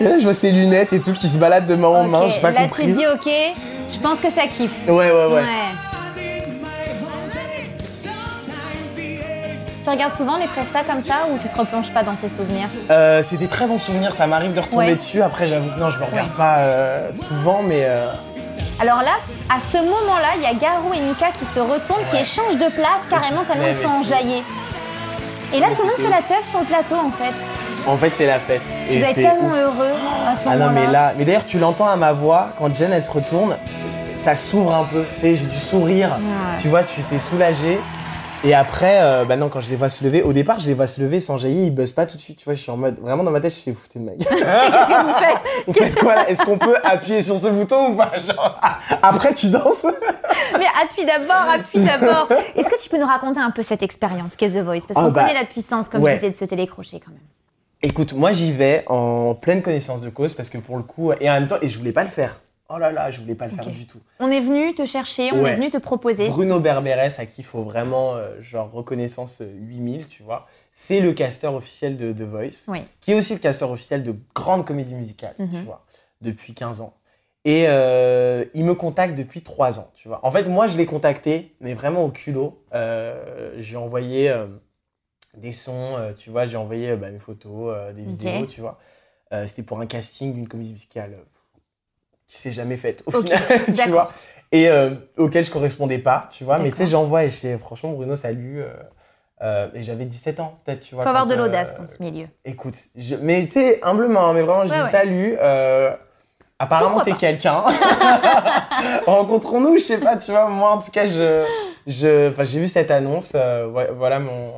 et là, je vois ses lunettes et tout qui se baladent de main en main, j'ai pas Là, compris. tu te dis ok, je pense que ça kiffe. Ouais, ouais, ouais. Tu regardes souvent les prestats comme ça ou tu te replonges pas dans ces souvenirs? Euh, c'est des très bons souvenirs, ça m'arrive de retomber Ouais. dessus. Après, j'avoue que non, je me regarde Ouais. pas euh, souvent, mais euh, Alors là, à ce moment-là, il y a Garou et Mika qui se retournent, qui échangent de place carrément tellement ils sont enjaillés. Et là, tout le monde fait la teuf sur le plateau en fait. en fait, c'est la fête. Tu Et dois être tellement ouf. heureux à ce Ah moment-là. non, mais là, mais d'ailleurs, tu l'entends à ma voix quand Jen elle se retourne. ça s'ouvre un peu. Tu sais, j'ai du sourire. Ouais. Tu vois, tu t'es soulagé. Et après, euh, bah non, quand je les vois se lever, au départ, je les vois se lever sans jaillir, ils buzzent pas tout de suite. Tu vois, je suis en mode, vraiment dans ma tête, je fais, vous foutez de ma gueule. Qu'est-ce que vous faites? Vous faites quoi là Est-ce qu'on peut appuyer sur ce bouton ou pas? Genre, après, tu danses Mais appuie d'abord, appuie d'abord. Est-ce que tu peux nous raconter un peu cette expérience qu'est The Voice? Parce Ah, qu'on bah, connaît la puissance, comme ouais. je disais, de ce télécrochet quand même. Écoute, moi j'y vais en pleine connaissance de cause parce que pour le coup, et en même temps, et je voulais pas le faire. Oh là là, je voulais pas le faire du tout. On est venu te chercher, on Ouais. est venu te proposer. Bruno Berberes, à qui il faut vraiment, euh, genre, reconnaissance euh, 8000, tu vois, c'est le casteur officiel de The Voice, Oui. qui est aussi le casteur officiel de grandes comédies musicales, tu Mhm. vois, depuis 15 ans. Et euh, il me contacte depuis 3 ans, tu vois. En fait, moi, je l'ai contacté, mais vraiment au culot. Euh, j'ai envoyé euh, des sons, euh, tu vois, j'ai envoyé euh, bah, mes photos, euh, des vidéos, tu vois. Euh, C'était pour un casting d'une comédie musicale euh, qui s'est jamais faite, au final, tu vois. Et euh, auquel je correspondais pas, tu vois. Mais tu sais, j'envoie et je fais, franchement, Bruno, salut. euh, euh, et j'avais 17 ans, peut-être, tu vois. Faut avoir de l'audace dans ce milieu. Écoute, je- mais tu sais, humblement, hein, mais vraiment, je Ouais, dis ouais. salut. apparemment, t'es quelqu'un. Rencontrons-nous, je sais pas, tu vois. Moi, en tout cas, je, je, j'ai vu cette annonce. euh, ouais, voilà mon.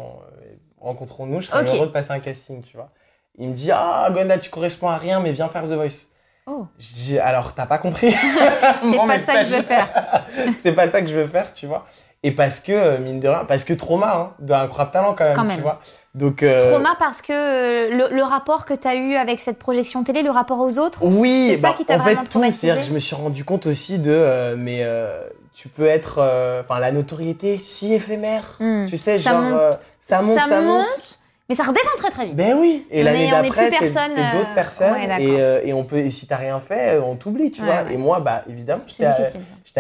Rencontrons-nous, je serais Ok. heureux de passer un casting, tu vois. Il me dit Ah, Gonda, tu corresponds à rien, mais viens faire The Voice. Oh. Je dis Alors, t'as pas compris C'est pas ça que je veux faire. c'est pas ça que je veux faire, tu vois. Et parce que, euh, mine de rien, parce que trauma, hein, d'un incroyable talent quand même, Quand tu vois. Donc, euh, Trauma parce que euh, le, le rapport que tu as eu avec cette projection télé, le rapport aux autres, Oui, C'est ça bah, qui t'a en fait, vraiment tout, c'est-à-dire que je me suis rendu compte aussi de, euh, mais euh, tu peux être, enfin, la notoriété si éphémère, Hmm. tu sais, Ça genre, monte. ça monte, ça, monte. Mais ça redescend très très vite. Ben oui, et l'année d'après, plus c'est d'autres euh, personnes, ouais, et, euh, et on peut, et si t'as rien fait, euh, on t'oublie, tu Ouais, vois. ouais. Et moi, bah, évidemment, j'étais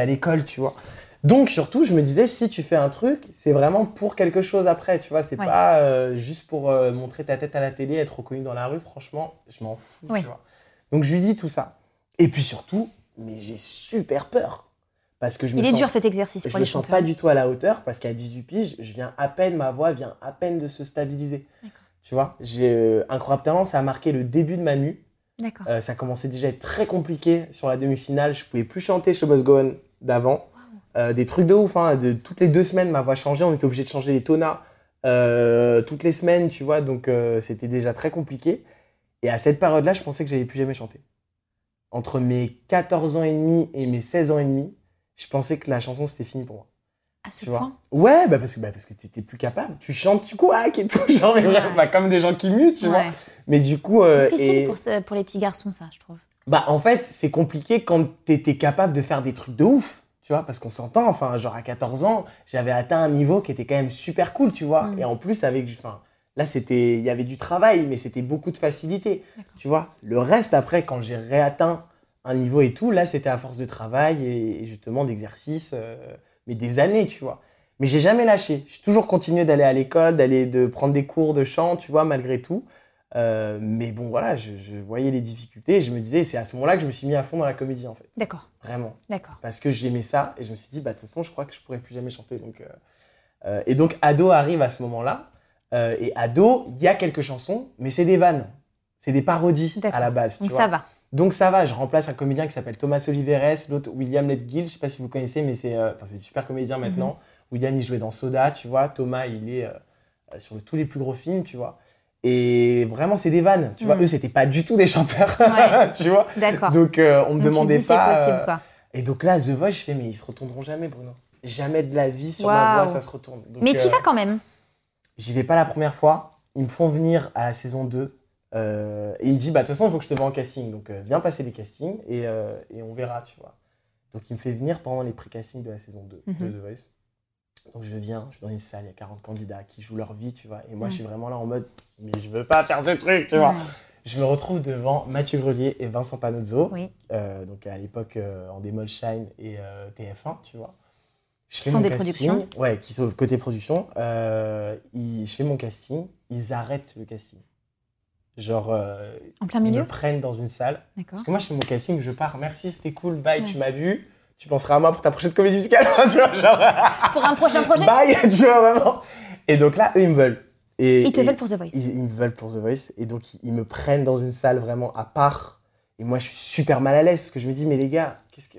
à, l'école, tu vois. Donc, surtout, je me disais, si tu fais un truc, c'est vraiment pour quelque chose après, tu vois. C'est pas euh, juste pour euh, montrer ta tête à la télé, être reconnu dans la rue. Franchement, je m'en fous, tu vois. Donc, je lui dis tout ça. Et puis surtout, mais j'ai super peur. Parce que je me Il est sens, dur cet exercice je pour me sens pas du tout à la hauteur parce qu'à 18 piges, je viens à peine, ma voix vient à peine de se stabiliser. Tu vois, j'ai euh, Incroyable Talent, ça a marqué le début de ma mue. D'accord. Euh, ça commençait déjà à être très compliqué sur la demi-finale. Je pouvais plus chanter Show Must Go On d'avant. Euh, des trucs de ouf. Hein. De, toutes les deux semaines, ma voix changeait. On était obligé de changer les tonas euh, toutes les semaines, tu vois. Donc c'était déjà très compliqué. Et à cette période-là, je pensais que j'allais plus jamais chanter. Entre mes 14 ans et demi et mes 16 ans et demi, je pensais que la chanson c'était fini pour moi. À ce Tu vois point? Ouais, bah parce que, bah parce que t'étais plus capable. Tu chantes, tu couacs et tout. Genre, mais vraiment, bah, comme des gens qui muent, tu vois. Mais du coup. euh, Difficile et- pour, ce- pour les petits garçons, ça, je trouve. bah, en fait, c'est compliqué quand t'étais capable de faire des trucs de ouf, tu vois, parce qu'on s'entend, enfin, genre à 14 ans, j'avais atteint un niveau qui était quand même super cool, tu vois. Mm. Et en plus, avec, enfin, là, c'était, il y avait du travail, mais c'était beaucoup de facilité, tu vois. Le reste, après, quand j'ai réatteint un niveau et tout, là, c'était à force de travail et, et justement d'exercice, euh, mais des années, tu vois. Mais j'ai jamais lâché. J'ai toujours continué d'aller à l'école, d'aller de prendre des cours de chant, tu vois, malgré tout. Euh, mais bon, voilà, je, je voyais les difficultés et je me disais, c'est à ce moment-là que je me suis mis à fond dans la comédie, en fait. D'accord, Vraiment. d'accord. Parce que j'aimais ça et je me suis dit, bah, de toute façon, je crois que je pourrais plus jamais chanter. Donc, euh, et donc, Ado arrive à ce moment-là. Euh, et Ado, il y a quelques chansons, mais c'est des vannes. C'est des parodies à la base. Tu Donc vois. ça va. Donc ça va, je remplace un comédien qui s'appelle Thomas Oliveres, l'autre William Ledgill, je sais pas si vous connaissez, mais c'est euh, c'est un super comédien Mhm. maintenant. William, il jouait dans Soda, tu vois. Thomas, il est euh, sur tous les plus gros films, tu vois. Et vraiment, c'est des vannes, tu vois. Mhm. Eux, c'était pas du tout des chanteurs, Ouais. tu vois. D'accord. Donc, euh, on me Donc, demandait dis, pas. c'est possible, euh, quoi. Et donc là, The Voice, je fais, mais ils se retourneront jamais, Bruno. Jamais de la vie sur ma voix, ça se retourne. Donc, Mais tu euh, vas quand même. J'y vais pas la première fois. Ils me font venir à la saison 2. Euh, et il me dit, bah, de toute façon, il faut que je te vois en casting. Donc, euh, viens passer les castings et, euh, et on verra, tu vois. Donc, il me fait venir pendant les pré-castings de la saison 2 Mhm. de The Voice. Donc, je viens, je suis dans une salle, il y a 40 candidats qui jouent leur vie, tu vois. Et moi, Ouais. je suis vraiment là en mode, mais je veux pas faire ce truc, tu vois. Ouais. Je me retrouve devant Mathieu Grelier et Vincent Panozzo. Oui. Euh, donc, à l'époque, en démol Shine et euh, TF1, tu vois. Je Qui sont des productions. Ouais, qui sont côté production. Je fais mon casting, ils arrêtent le casting. Genre, euh, En plein ils me prennent dans une salle. Parce que moi, je fais mon casting, je pars. Merci, c'était cool. Bye, Ouais. tu m'as vu. Tu penseras à moi pour ta prochaine comédie musicale. tu vois, genre, Pour un prochain projet bye, tu vois, vraiment. Et donc là, eux, ils me veulent. Et, Ils te et- veulent pour The Voice. ils, ils me veulent pour The Voice. Et donc, ils, ils me prennent dans une salle vraiment à part. Et moi, je suis super mal à l'aise parce que je me dis, mais les gars, qu'est-ce que.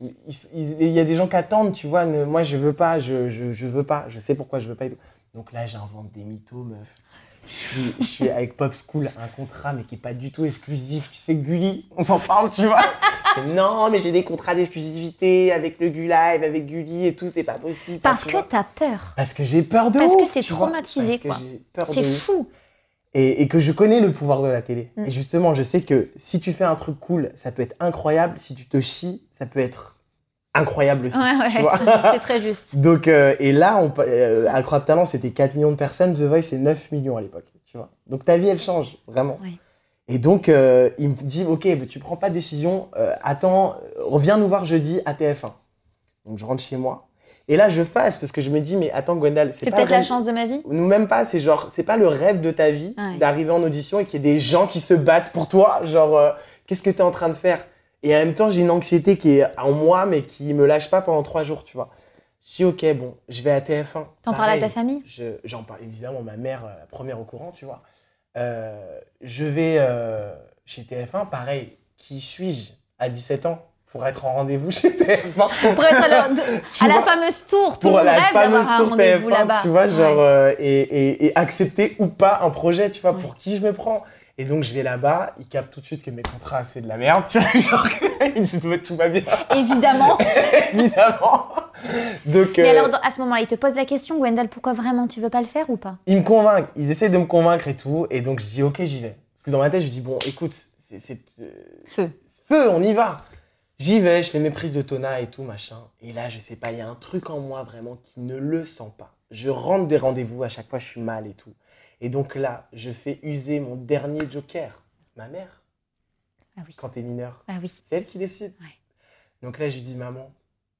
Il y a des gens qui attendent, tu vois. ne- moi, je veux pas, je, je, je veux pas. Je sais pourquoi je veux pas et tout. Donc là, j'invente des mythos, meuf. Je suis, je suis avec Pop School, un contrat, mais qui est pas du tout exclusif. Tu sais, Gulli, on s'en parle, tu vois. Non, mais j'ai des contrats d'exclusivité avec le Gulive, avec Gulli et tout, c'est pas possible. Parce que t'as peur. Parce que j'ai peur de Parce que t'es traumatisé, Parce que quoi. j'ai peur de C'est fou. Et, et que je connais le pouvoir de la télé. Mm. Et justement, je sais que si tu fais un truc cool, ça peut être incroyable. Si tu te chies, ça peut être incroyable aussi. Ouais, ouais, c'est très juste. Donc, euh, et là, on, euh, Incroyable Talent, c'était 4 millions de personnes. The Voice, c'est 9 millions à l'époque. Tu vois. Donc ta vie, elle change, vraiment. Ouais. Et donc, euh, il me dit, OK, mais tu prends pas de décision. euh, attends, reviens nous voir jeudi à TF1. Donc, je rentre chez moi. Et là, je fasse parce que je me dis, mais attends, Gwendal, c'est peut-être la chance de ma vie. nous même pas, c'est genre, c'est pas le rêve de ta vie d'arriver en audition et qu'il y ait des gens qui se battent pour toi. Genre, qu'est-ce que tu es en train de faire? Et en même temps, j'ai une anxiété qui est en moi, mais qui me lâche pas pendant trois jours, tu vois. Je dis, ok, bon, je vais à TF1. T'en parles à ta famille? Je- J'en parle évidemment, ma mère, euh, la première au courant, tu vois. Euh, je vais euh, chez TF1, pareil, qui suis-je à 17 ans pour être en rendez-vous chez TF1 Pour être à la, de- Tu à la vois, fameuse tour, tout pour la fameuse tour rendez-vous TF1, là-bas. tu vois, genre, Ouais. euh, et, et- et accepter ou pas un projet, tu vois, Ouais. pour qui je me prends. Et donc, je vais là-bas, ils captent tout de suite que mes contrats, c'est de la merde, tu vois, genre, ils se disent, tout va bien, Évidemment. évidemment. Donc, Mais euh, alors, dans- à ce moment-là, ils te posent la question, Gwendal, pourquoi vraiment tu veux pas le faire ou pas? ils me convainquent, ils essaient de me convaincre et tout, et donc, je dis, ok, j'y vais. Parce que dans ma tête, je dis, bon, écoute, c'est, c'est, euh, Feu. feu, on y va. J'y vais, je fais mes prises de tona et tout, machin. Et là, je sais pas, il y a un truc en moi vraiment qui ne le sent pas. Je rentre des rendez-vous, à chaque fois, je suis mal et tout. Et donc là, je fais user mon dernier joker, ma mère, Ah oui. quand t'es mineur. Ah oui. C'est elle qui décide. Ouais. Donc là, je lui dis, maman,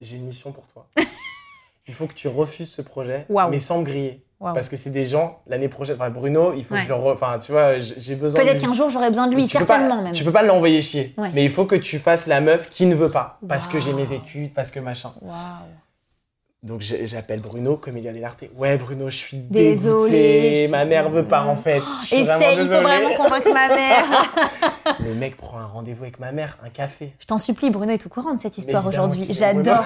j'ai une mission pour toi. Il faut que tu refuses ce projet, mais sans me griller. Parce que c'est des gens, l'année prochaine, enfin Bruno, il faut Ouais. que je le re... Enfin, tu vois, j'ai besoin Peut-être qu'un jour j'aurai besoin de lui, Tu certainement pas, même. Tu peux pas l'envoyer chier. Ouais. Mais il faut que tu fasses la meuf qui ne veut pas. Parce que j'ai mes études, parce que machin. Waouh. Donc j'appelle Bruno, comédien dell'arte. Ouais, Bruno, je suis je Ma mère veut pas en fait. Vraiment Essaye, il faut désolé. vraiment convaincre ma mère. Le mec prend un rendez-vous avec ma mère, un café. Je t'en supplie, Bruno est au courant de cette histoire aujourd'hui. J'adore.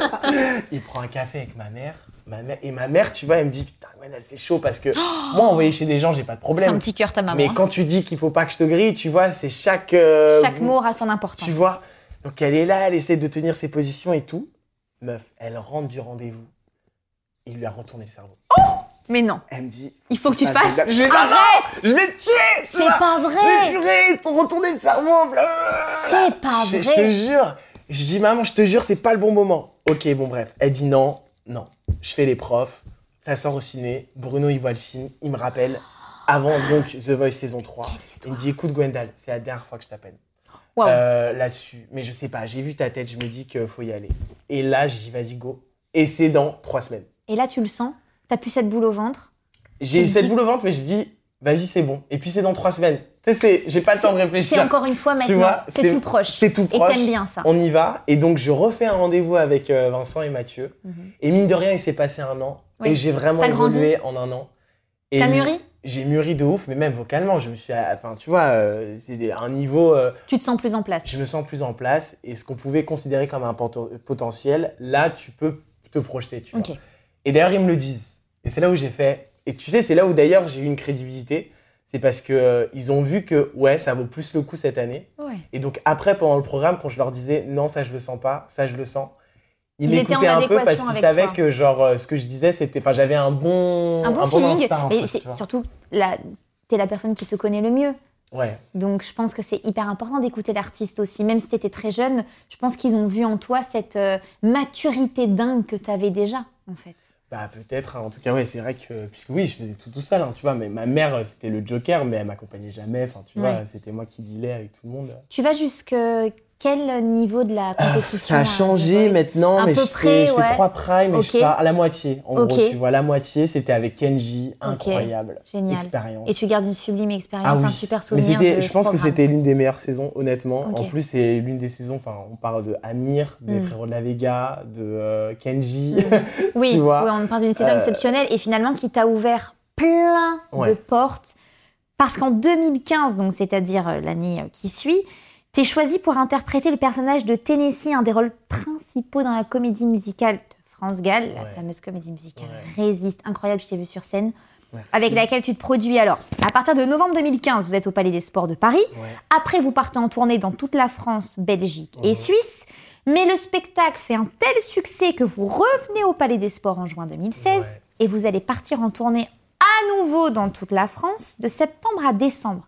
Il prend un café avec ma mère. Ma mère et ma mère, tu vois, elle me dit putain, Gwenelle, c'est chaud parce que moi, envoyer chez des gens, j'ai pas de C'est un problème. petit cœur ta maman. Mais hein. quand tu dis qu'il faut pas que je te grille, tu vois, c'est chaque. euh, Chaque mot aura son importance. Tu vois Donc elle est là, elle essaie de tenir ses positions et tout. Meuf, elle rentre du rendez-vous. Il lui a retourné le cerveau. Mais non. Elle me dit Il faut que tu fasses Je vais, Arrête je vais te tuer tu C'est pas vrai purée, ils t'ont retourné le cerveau. C'est pas je, je vrai. te jure. Je dis, maman, je te jure, c'est pas le bon moment. Ok, bon, bref. Elle dit non, non. Je fais les profs. Ça sort au ciné. Bruno, il voit le film. Il me rappelle. Avant donc The Voice saison 3. Quelle Il me dit, écoute, Gwendal, c'est la dernière fois que je t'appelle. Euh, là-dessus. Mais je sais pas, j'ai vu ta tête, je me dis qu'il faut y aller. Et là, je dis, vas-y, go. Et c'est dans trois semaines. Et là, tu le sens? T'as plus cette boule au ventre? J'ai eu cette dis- boule au ventre, mais je dis, vas-y, c'est bon. Et puis c'est dans trois semaines. Tu sais, c'est- j'ai pas le temps de C'est réfléchir. encore une fois maintenant. C'est c'est- tout proche. C'est tout Et proche. t'aimes bien ça. On y va. Et donc, je refais un rendez-vous avec euh, Vincent et Mathieu. Mhm. Et mine de rien, il s'est passé un an. Oui. Et j'ai vraiment T'as grandi? évolué en un an. Et T'as mûri? J'ai mûri de ouf, mais même vocalement, je me suis. Enfin, tu vois, euh, c'est un niveau. euh, Tu te sens plus en place. je me sens plus en place. Et ce qu'on pouvait considérer comme un potentiel, là, tu peux te projeter, tu vois. Et d'ailleurs, ils me le disent. Et c'est là où j'ai fait. Et tu sais, c'est là où d'ailleurs j'ai eu une crédibilité. C'est parce que euh, ils ont vu que ouais, ça vaut plus le coup cette année. Ouais. Et donc après, pendant le programme, quand je leur disais non, ça je le sens pas, ça je le sens, ils, Ils étaient en un peu parce savaient toi. que genre euh, ce que je disais, c'était, enfin, j'avais un bon, Un bon feeling. instinct. en Mais fait, surtout, la... t'es la personne qui te connaît le mieux. Ouais. Donc je pense que c'est hyper important d'écouter l'artiste aussi. Même si tu étais très jeune, je pense qu'ils ont vu en toi cette euh, maturité dingue que tu avais déjà, en fait. Bah peut-être. hein. En tout cas, ouais, c'est vrai que puisque oui, je faisais tout tout seul, hein, tu vois. Mais ma mère, euh, c'était le Joker, mais elle m'accompagnait jamais. Enfin, tu vois, c'était moi qui dealais avec tout le monde. Tu vas jusque quel niveau de la compétition Ça a changé maintenant, À mais peu je, près, fais, je fais ouais. trois primes et Ok. je pars à la moitié. En gros, tu vois, la moitié, c'était avec Kenji. Incroyable. Génial. Expérience. Et tu gardes une sublime expérience, Ah oui. un super souvenir. de je pense que c'était l'une des meilleures saisons, honnêtement. En plus, c'est l'une des saisons, enfin, on parle de Amir, des Mm. frérots de la Vega, de euh, Kenji. Oui, tu vois. oui, on parle d'une saison Euh, exceptionnelle et finalement qui t'a ouvert plein de portes. Parce qu'en 2015, donc c'est-à-dire euh, l'année qui suit, T'es choisi pour interpréter le personnage de Tennessee, un des rôles principaux dans la comédie musicale de France Gall, la fameuse comédie musicale Ouais. Résiste, incroyable, je t'ai vu sur scène, Merci. avec laquelle tu te produis. Alors, à partir de novembre 2015, vous êtes au Palais des Sports de Paris. Ouais. Après, vous partez en tournée dans toute la France, Belgique et. Suisse. Mais le spectacle fait un tel succès que vous revenez au Palais des Sports en juin 2016 Ouais. et vous allez partir en tournée à nouveau dans toute la France de septembre à décembre.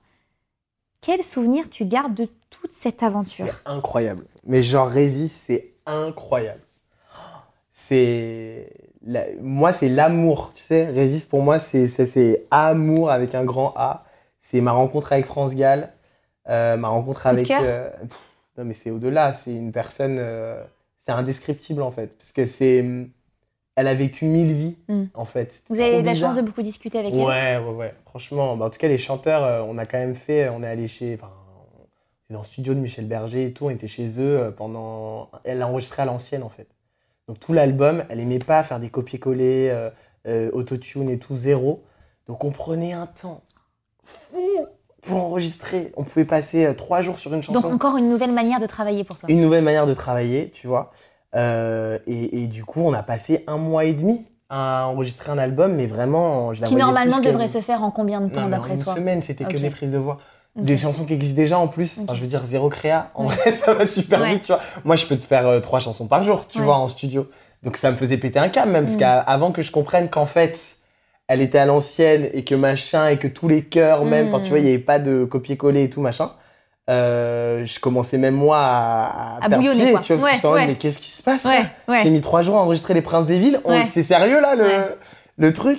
Quel souvenir tu gardes de toute cette aventure C'est incroyable. Mais genre Résiste, c'est incroyable. C'est la- moi, c'est l'amour. Tu sais, Résiste pour moi, c'est amour avec un grand A. C'est ma rencontre avec France Gall, euh, ma rencontre avec. euh, pff, non, mais c'est au-delà. C'est une personne. euh, c'est indescriptible en fait, parce que c'est. Elle a vécu mille vies Mm. en fait. Vous avez eu la chance de beaucoup discuter avec elle? Ouais, ouais, ouais. Franchement, bah, en tout cas, les chanteurs, on a quand même fait, on est allé chez, enfin, dans le studio de Michel Berger et tout, on était chez eux euh, pendant, elle l'a enregistré à l'ancienne en fait. Donc tout l'album, elle aimait pas faire des copier-coller, euh, euh, autotune et tout, zéro. Donc on prenait un temps fou pour enregistrer. On pouvait passer euh, trois jours sur une chanson Donc encore une nouvelle manière de travailler pour toi. une nouvelle manière de travailler, tu vois. Euh, et, et du coup, on a passé un mois et demi à enregistrer un album, mais vraiment, je la Qui normalement devrait se faire en combien de temps d'après une toi semaine, c'était que des prises de voix. Des chansons qui existent déjà en plus. Enfin, je veux dire, zéro créa. En Ouais. vrai, ça va super Ouais. vite, tu vois. Moi, je peux te faire euh, trois chansons par jour, tu Ouais. vois, en studio. Donc, ça me faisait péter un câble, même, parce Mm. qu'avant que je comprenne qu'en fait, elle était à l'ancienne et que machin, et que tous les chœurs, même, Mm. enfin, tu vois, il n'y avait pas de copier-coller et tout, machin. Euh, je commençais même moi à, À perdre bouillonner, pied, quoi. tu vois, parce que mais qu'est-ce qui se passe Ouais, là ouais. J'ai mis trois jours à enregistrer Les Princes des Villes. On-. C'est sérieux là le, le truc?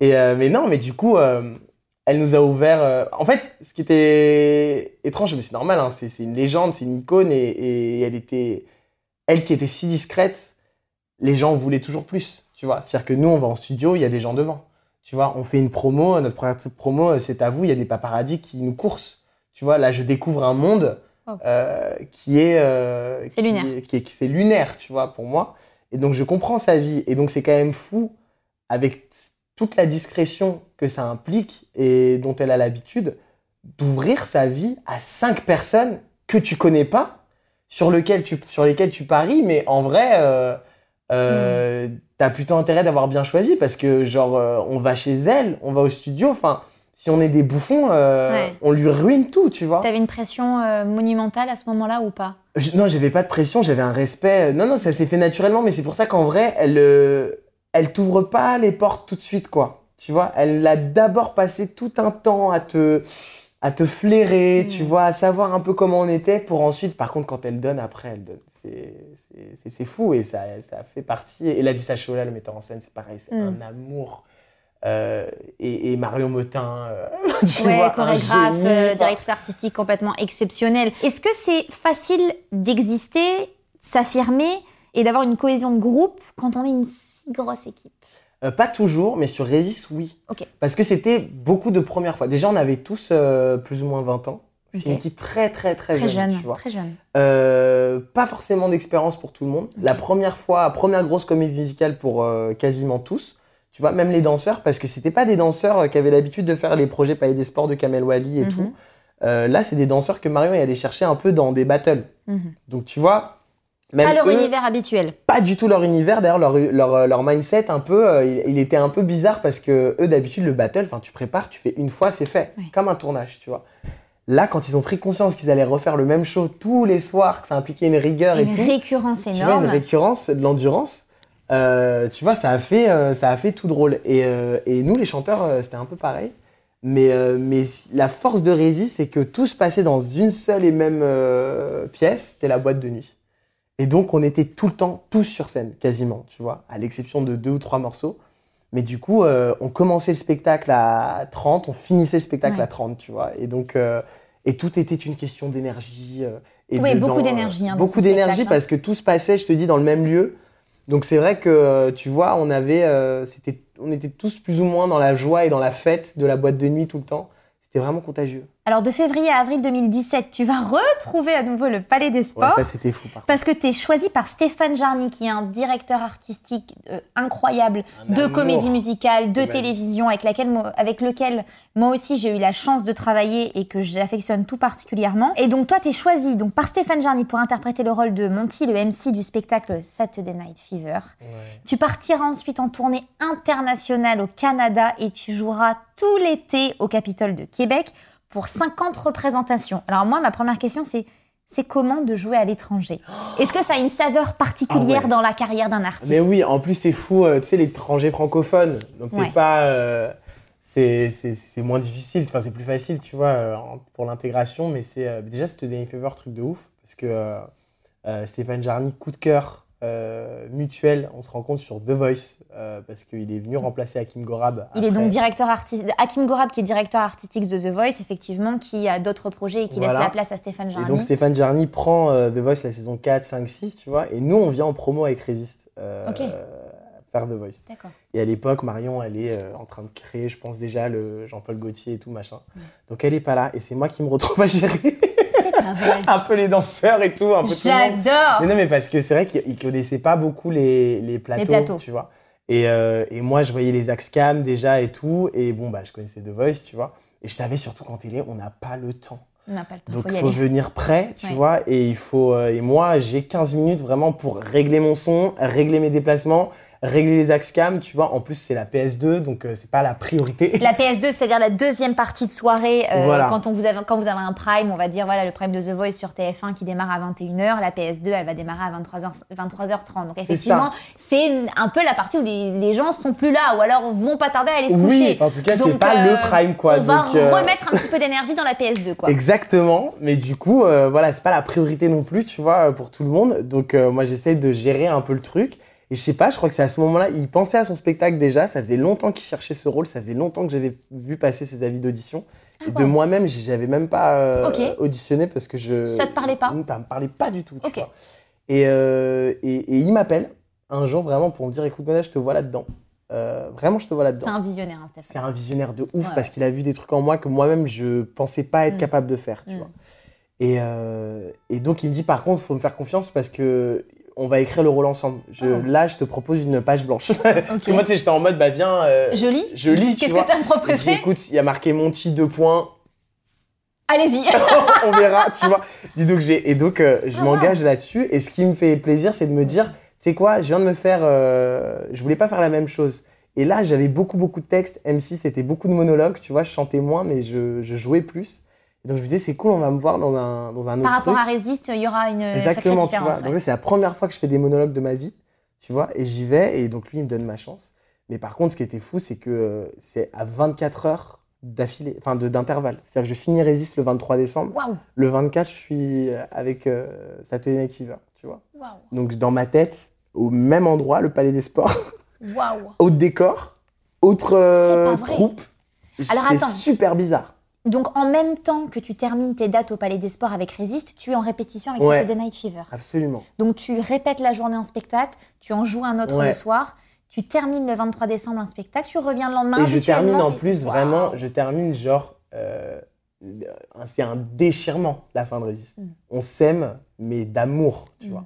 Et, euh, Mais non, mais du coup, elle nous a ouvert. euh, En fait, ce qui était étrange, mais c'est normal, hein, c'est une légende, c'est une icône et, et elle était. Elle qui était si discrète, les gens voulaient toujours plus. Tu vois, c'est-à-dire que nous, on va en studio, il y a des gens devant. Tu vois, on fait une promo, notre première promo, euh, c'est à vous, il y a des paparazzis qui nous coursent. Tu vois, là, je découvre un monde Wow. euh, qui est. euh, C'est lunaire. c'est lunaire, tu vois, pour moi. Et donc, je comprends sa vie. Et donc, c'est quand même fou, avec toute la discrétion que ça implique et dont elle a l'habitude, d'ouvrir sa vie à cinq personnes que tu connais pas, sur, lequel tu, sur lesquelles tu paries, mais en vrai, euh, euh, t'as plutôt intérêt d'avoir bien choisi parce que, genre, euh, on va chez elle, on va au studio, enfin, si on est des bouffons, euh, Ouais. on lui ruine tout, tu vois. T'avais une pression euh, monumentale à ce moment-là ou pas? Je- Non, j'avais pas de pression, j'avais un respect. Non, non, ça s'est fait naturellement, mais c'est pour ça qu'en vrai, elle, elle t'ouvre pas les portes tout de suite, quoi. Tu vois, elle a d'abord passé tout un temps à te, à te flairer, Mm. tu vois, à savoir un peu comment on était, pour ensuite, par contre, quand elle donne, après, elle donne. C'est, fou et ça, ça fait partie. Et Ladissa Chola, le metteur en scène, c'est pareil, c'est Mm. un amour. Euh, et, et Mario Motin, euh, tu Ouais, vois, un chorégraphe, génie, euh, directrice artistique complètement exceptionnelle. Est-ce que c'est facile d'exister, s'affirmer et d'avoir une cohésion de groupe quand on est une grosse équipe Euh, pas toujours, mais sur Résist, oui. Parce que c'était beaucoup de premières fois. Déjà, on avait tous euh, plus ou moins 20 ans. C'est une équipe très, très, très, Très jeune, jeune, tu vois. très jeune. Euh, pas forcément d'expérience pour tout le monde. La première fois, première grosse comédie musicale pour quasiment tous. Tu vois, même les danseurs, parce que c'était pas des danseurs qui avaient l'habitude de faire les projets Palais des Sports de Kamel Wally et Mhm. tout. Là, c'est des danseurs que Marion est allé chercher un peu dans des battles. Mhm. Donc, tu vois, même Pas leur eux, univers habituel. pas du tout leur univers. D'ailleurs, leur, leur, leur mindset, un peu, euh, il, il était un peu bizarre parce que eux, d'habitude, le battle, enfin, tu prépares, tu fais une fois, c'est fait. Comme un tournage, tu vois. Là, quand ils ont pris conscience qu'ils allaient refaire le même show tous les soirs, que ça impliquait une rigueur et Une tout, récurrence tu vois, énorme. une récurrence, de l'endurance, euh, tu vois, ça a fait, euh, ça a fait tout drôle. Et, euh, et nous, les chanteurs, euh, c'était un peu pareil. Mais, euh, mais la force de Rési, c'est que tout se passait dans une seule et même euh, pièce, c'était la boîte de nuit. Et donc, on était tout le temps, tous sur scène, quasiment, tu vois, à l'exception de deux ou trois morceaux. Mais du coup, euh, on commençait le spectacle à 30, on finissait le spectacle Ouais. à 30, tu vois. Et donc, euh, et tout était une question d'énergie. euh, et Oui, beaucoup d'énergie, hein, beaucoup d'énergie hein. parce que tout se passait, je te dis, dans le même lieu. Donc c'est vrai que, tu vois, on avait, c'était, on était tous plus ou moins dans la joie et dans la fête de la boîte de nuit tout le temps. C'était vraiment contagieux. Alors de février à avril 2017, tu vas retrouver à nouveau le Palais des Ouais, Sports. ça c'était fou par. Parce que tu es choisi par Stéphane Jarny, qui est un directeur artistique euh, incroyable Un de amour comédie musicale, de télévision, avec, laquelle, avec lequel moi aussi j'ai eu la chance de travailler et que j'affectionne tout particulièrement. Et donc toi, tu es choisi donc, par Stéphane Jarny pour interpréter le rôle de Monty, le MC du spectacle Saturday Night Fever. Ouais. Tu partiras ensuite en tournée internationale au Canada et tu joueras tout l'été au Capitole de Québec pour 50 représentations. Alors moi, ma première question, c'est c'est comment de jouer à l'étranger? Est-ce que ça a une saveur particulière Ah ouais. dans la carrière d'un artiste? Mais oui, en plus c'est fou, euh, tu sais, l'étranger francophone. Donc t'es pas. euh, c'est moins difficile, enfin c'est plus facile, tu vois, euh, pour l'intégration. Mais c'est euh, déjà, c'était des Fever, truc de ouf. Parce que Stéphane Jarny, coup de cœur euh, mutuel, on se rencontre sur The Voice. euh, parce qu'il est venu remplacer Hakim Gorab. Il est donc directeur artistique. Hakim Gorab, qui est directeur artistique de The Voice, effectivement, qui a d'autres projets et qui Voilà. laisse la place à Stéphane Et Jarny. donc Stéphane Jarny prend euh, The Voice la saison 4, 5, 6, tu vois. Et nous, on vient en promo avec Résiste. euh, Ok. faire The Voice. Et à l'époque, Marion, elle est euh, en train de créer, je pense déjà, le Jean-Paul Gaultier et tout, machin. Donc elle est pas là. Et c'est moi qui me retrouve à gérer Un peu les danseurs et tout, un peu. J'adore. Mais non, mais parce que c'est vrai qu'ils connaissaient pas beaucoup les, les plateaux, plateaux. tu vois. Et, euh, et moi, je voyais les Axcam déjà et tout. Et bon, bah, je connaissais The Voice, tu vois. Et je savais surtout qu'en télé, on n'a pas le temps. On n'a pas le temps. Donc il faut venir prêt, tu Ouais. vois, et il faut euh, et moi j'ai 15 minutes vraiment pour régler mon son, régler mes déplacements, régler les axes cam, tu vois. En plus c'est la PS2 donc euh, c'est pas la priorité. La PS2, c'est-à-dire la deuxième partie de soirée, euh, Voilà. quand, on vous avez, quand vous avez un prime, on va dire voilà le prime de The Voice sur TF1 qui démarre à 21h, la PS2 elle va démarrer à 23h, 23h30. Donc effectivement, c'est un peu la partie où les, les gens sont plus là ou alors vont pas tarder à aller se coucher. en tout cas c'est pas euh, le prime quoi. on va donc, euh, remettre un petit peu d'énergie dans la PS2 quoi. Exactement, mais du coup euh, voilà c'est pas la priorité non plus, tu vois, pour tout le monde. Donc euh, moi j'essaie de gérer un peu le truc. Et je sais pas, je crois que c'est à ce moment-là, il pensait à son spectacle déjà, ça faisait longtemps qu'il cherchait ce rôle, ça faisait longtemps que j'avais vu passer ses avis d'audition. et de moi-même, j'avais même pas euh, auditionné parce que je... Ça te parlait pas Ça me parlait pas du tout, tu vois. Et, euh, et, et il m'appelle un jour vraiment pour me dire, écoute, Mona, je te vois là-dedans. Euh, vraiment, je te vois C'est là-dedans. un visionnaire, hein, C'est un visionnaire de ouf Ouais, parce qu'il a vu des trucs en moi que moi-même, je pensais pas être Mm. capable de faire, tu Mm. vois. Et, et donc, il me dit, par contre, il faut me faire confiance parce que on va écrire le rôle ensemble. Je, Oh. Là, je te propose une page blanche. Parce que moi, tu sais, j'étais en mode, bah viens, euh, Je lis je lis, Qu'est-ce que tu as me dis, proposé écoute, il y a marqué Monty, deux points, Allez-y on verra, tu vois. Et donc, et donc euh, je Ah, m'engage là-dessus. Et ce qui me fait plaisir, c'est de me dire, tu sais quoi, je viens de me faire. euh, je voulais pas faire la même chose. Et là, j'avais beaucoup, beaucoup de textes. M6, c'était beaucoup de monologues, tu vois. Je chantais moins, mais je, je jouais plus. Et donc, je me disais, c'est cool, on va me voir dans un, dans un autre Par rapport truc. à Résiste, il y aura une Exactement, sacrée tu vois. Donc là, c'est la première fois que je fais des monologues de ma vie, tu vois. Et j'y vais. Et donc, lui, il me donne ma chance. Mais par contre, ce qui était fou, c'est que euh, c'est à 24 heures d'affilée, enfin d'intervalle. C'est-à-dire que je finis Résiste le 23 décembre. Le 24, je suis euh, avec euh, Saturday Night Fever, tu vois. Donc dans ma tête, au même endroit, le Palais des Sports, Waouh autre décor, autre euh, troupe. Alors, C'est attends. super bizarre. Donc, en même temps que tu termines tes dates au Palais des Sports avec Résiste, tu es en répétition avec Ouais. Saturday Night Fever. Absolument. Donc, tu répètes la journée un spectacle, tu en joues un autre Ouais. le soir, tu termines le 23 décembre un spectacle, tu reviens le lendemain. Et je termine en plus, vraiment, je termine genre. euh, c'est un déchirement, la fin de Résiste. Mm. On s'aime, mais d'amour, tu Mm. vois.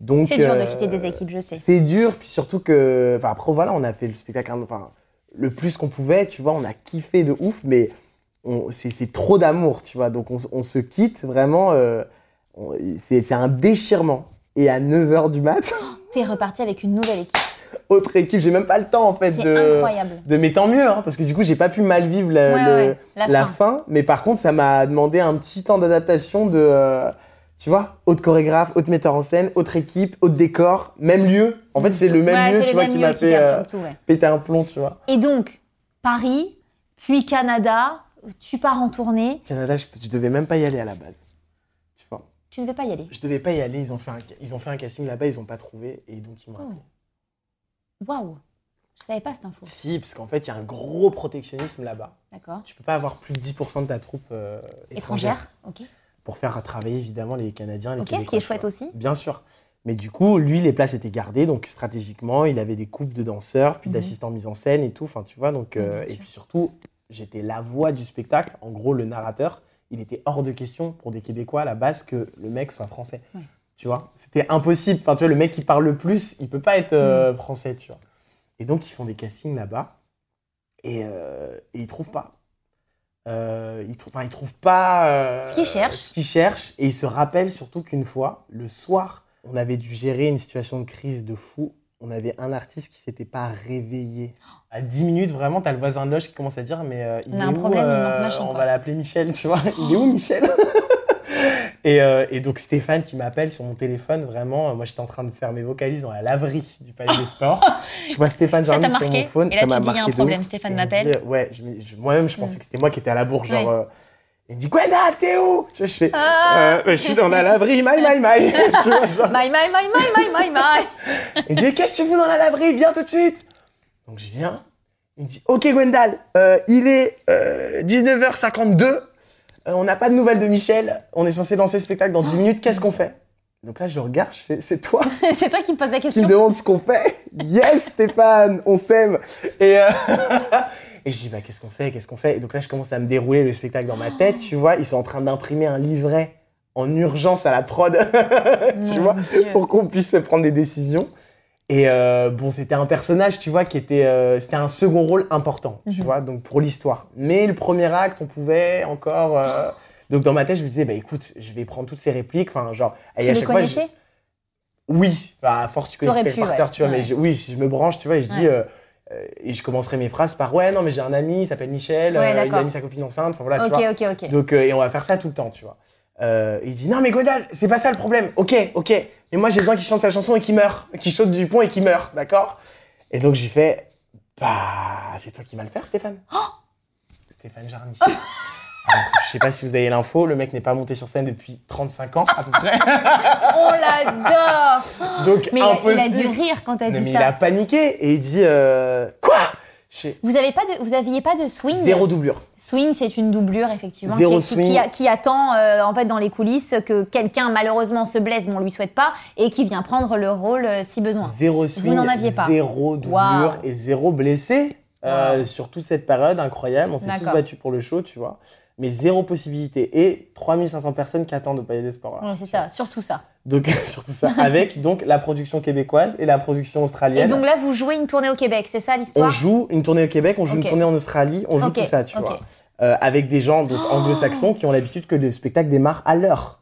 Donc, C'est dur de euh, quitter des équipes, je sais. C'est dur, puis surtout que. Enfin, après, voilà, on a fait le spectacle enfin, le plus qu'on pouvait, tu vois, on a kiffé de ouf, mais c'est trop d'amour, tu vois. Donc, on, se quitte vraiment. euh, c'est un déchirement. Et à 9h du mat, T'es reparti avec une nouvelle équipe. autre équipe, j'ai même pas le temps, en fait, C'est de. incroyable. De mais tant mieux, hein, parce que du coup, j'ai pas pu mal vivre la, Ouais, le- ouais, la, la fin. fin. Mais par contre, ça m'a demandé un petit temps d'adaptation de. euh, tu vois, autre chorégraphe, autre metteur en scène, autre équipe, autre décor, même lieu. En fait, c'est le même Ouais, lieu, tu le vois, même qui lieu m'a qui fait euh, tout, péter un plomb, tu vois. Et donc, Paris, puis Canada, tu pars en tournée, Canada, je, je devais même pas y aller à la base. Tu vois, tu ne veux pas y aller. je devais pas y aller. Ils ont fait un, ils ont fait un casting là-bas, ils ont pas trouvé, et donc ils m'ont Oh. appelé. Waouh Je savais pas cette info. Si, parce qu'en fait, il y a un gros protectionnisme là-bas. D'accord. Tu peux pas avoir plus de 10% de ta troupe euh, étrangère, Étrangère Ok. pour faire travailler évidemment les Canadiens, les Ok, ce qui est chouette aussi. Bien sûr. Mais du coup, lui, les places étaient gardées, donc stratégiquement, il avait des couples de danseurs, puis Mhm. d'assistants mise en scène et tout. Enfin, tu vois, donc euh, et puis surtout, j'étais la voix du spectacle, en gros le narrateur, il était hors de question pour des Québécois à la base que le mec soit français. Tu vois, c'était impossible. Enfin, tu vois, le mec qui parle le plus, il peut pas être euh, Mm. français, tu vois. Et donc, ils font des castings là-bas et, euh, et ils trouvent pas. Euh, ils, trouvent, enfin, ils trouvent pas euh, Ce qu'ils cherchent. ce qu'ils cherchent. Et ils se rappellent surtout qu'une fois, le soir, on avait dû gérer une situation de crise de fou. On avait un artiste qui s'était pas réveillé. À 10 minutes, vraiment, t'as le voisin de loge qui commence à dire Mais euh, il On a est un où, problème, euh, On va l'appeler Michel, tu vois. Il est où, Michel? Et, euh, et donc, Stéphane qui m'appelle sur mon téléphone, vraiment, moi j'étais en train de faire mes vocalises dans la laverie du Palais des Sports. Je vois Stéphane t'a sur marqué mon phone. Et là, ça tu m'a dis, il y a un problème, ouf. Stéphane m'appelle. Ouais, moi-même, je pensais Mm. que c'était moi qui étais à la bourre, genre. Ouais. Il me dit, Gwenda, t'es où? Je fais, Ah. euh, je suis dans la laverie, my, my, my. tu vois, genre. My, my, my, my, my, my, my. Il me dit, qu'est-ce que tu fais dans la laverie? Viens tout de suite. Donc je viens. Il me dit, ok Gwendal, euh, il est euh, 19h52. euh, on n'a pas de nouvelles de Michel. On est censé lancer le spectacle dans 10 minutes. Qu'est-ce qu'on fait? Donc là, je regarde, je fais, c'est toi? C'est toi qui me poses la qui question. me demande ce qu'on fait? Yes, Stéphane, on s'aime. Et, euh, et je dis, bah, qu'est-ce qu'on fait Qu'est-ce qu'on fait? Et donc là, je commence à me dérouler le spectacle dans ma tête. Tu vois, ils sont en train d'imprimer un livret en urgence à la prod. tu vois, Dieu. pour qu'on puisse prendre des décisions. Et euh, bon, c'était un personnage, tu vois, qui était, euh, c'était un second rôle important, tu Mhm. vois, donc pour l'histoire. Mais le premier acte, on pouvait encore. euh, Donc dans ma tête, je me disais, bah écoute, je vais prendre toutes ces répliques, enfin genre. et Tu à le chaque fois, je- connaissais oui, bah, à force, tu connais pu, par terre, ouais. tu vois, Ouais. mais je- oui, si je me branche, tu vois, et je dis, Ouais. Et je commencerai mes phrases par, ouais, non, mais j'ai un ami, il s'appelle Michel, Ouais, euh, il a mis sa copine enceinte, enfin voilà, tu Ok, vois. ok, ok. Donc, euh, et on va faire ça tout le temps, tu vois. Euh, il dit, non, mais Godal, c'est pas ça le problème, ok, ok, mais moi j'ai besoin qu'il chante sa chanson et qu'il meurt, qu'il saute du pont et qu'il meurt, d'accord? Et donc j'ai fait, bah, c'est toi qui vas le faire, Stéphane Oh Stéphane Jarny. Je sais pas si vous avez l'info, le mec n'est pas monté sur scène depuis 35 ans, à peu près. On l'adore Donc, Mais il a, il a impossible. dû rire quand t'as dit mais ça. il a paniqué et il dit euh, quoi? Vous avez pas de, vous aviez pas de swing? Zéro doublure. Swing, c'est une doublure effectivement Zéro qui, swing. qui attend euh, en fait dans les coulisses que quelqu'un malheureusement se blesse, mais on lui souhaite pas, et qui vient prendre le rôle euh, si besoin. Zéro swing, n'en aviez pas. zéro doublure et zéro blessé euh, sur toute cette période incroyable. On s'est tous battus pour le show, tu vois. Mais zéro possibilité. Et 3500 personnes qui attendent au Palais des Sports. là. Ouais, c'est ça, surtout ça. Donc, surtout ça. Avec donc la production québécoise et la production Et australienne. donc là, vous jouez une tournée au Québec, c'est ça l'histoire on joue une tournée au Québec, on joue une tournée en Australie, on joue tout ça, tu vois. Euh, avec des gens donc anglo-saxons qui ont l'habitude que le spectacle démarre à l'heure.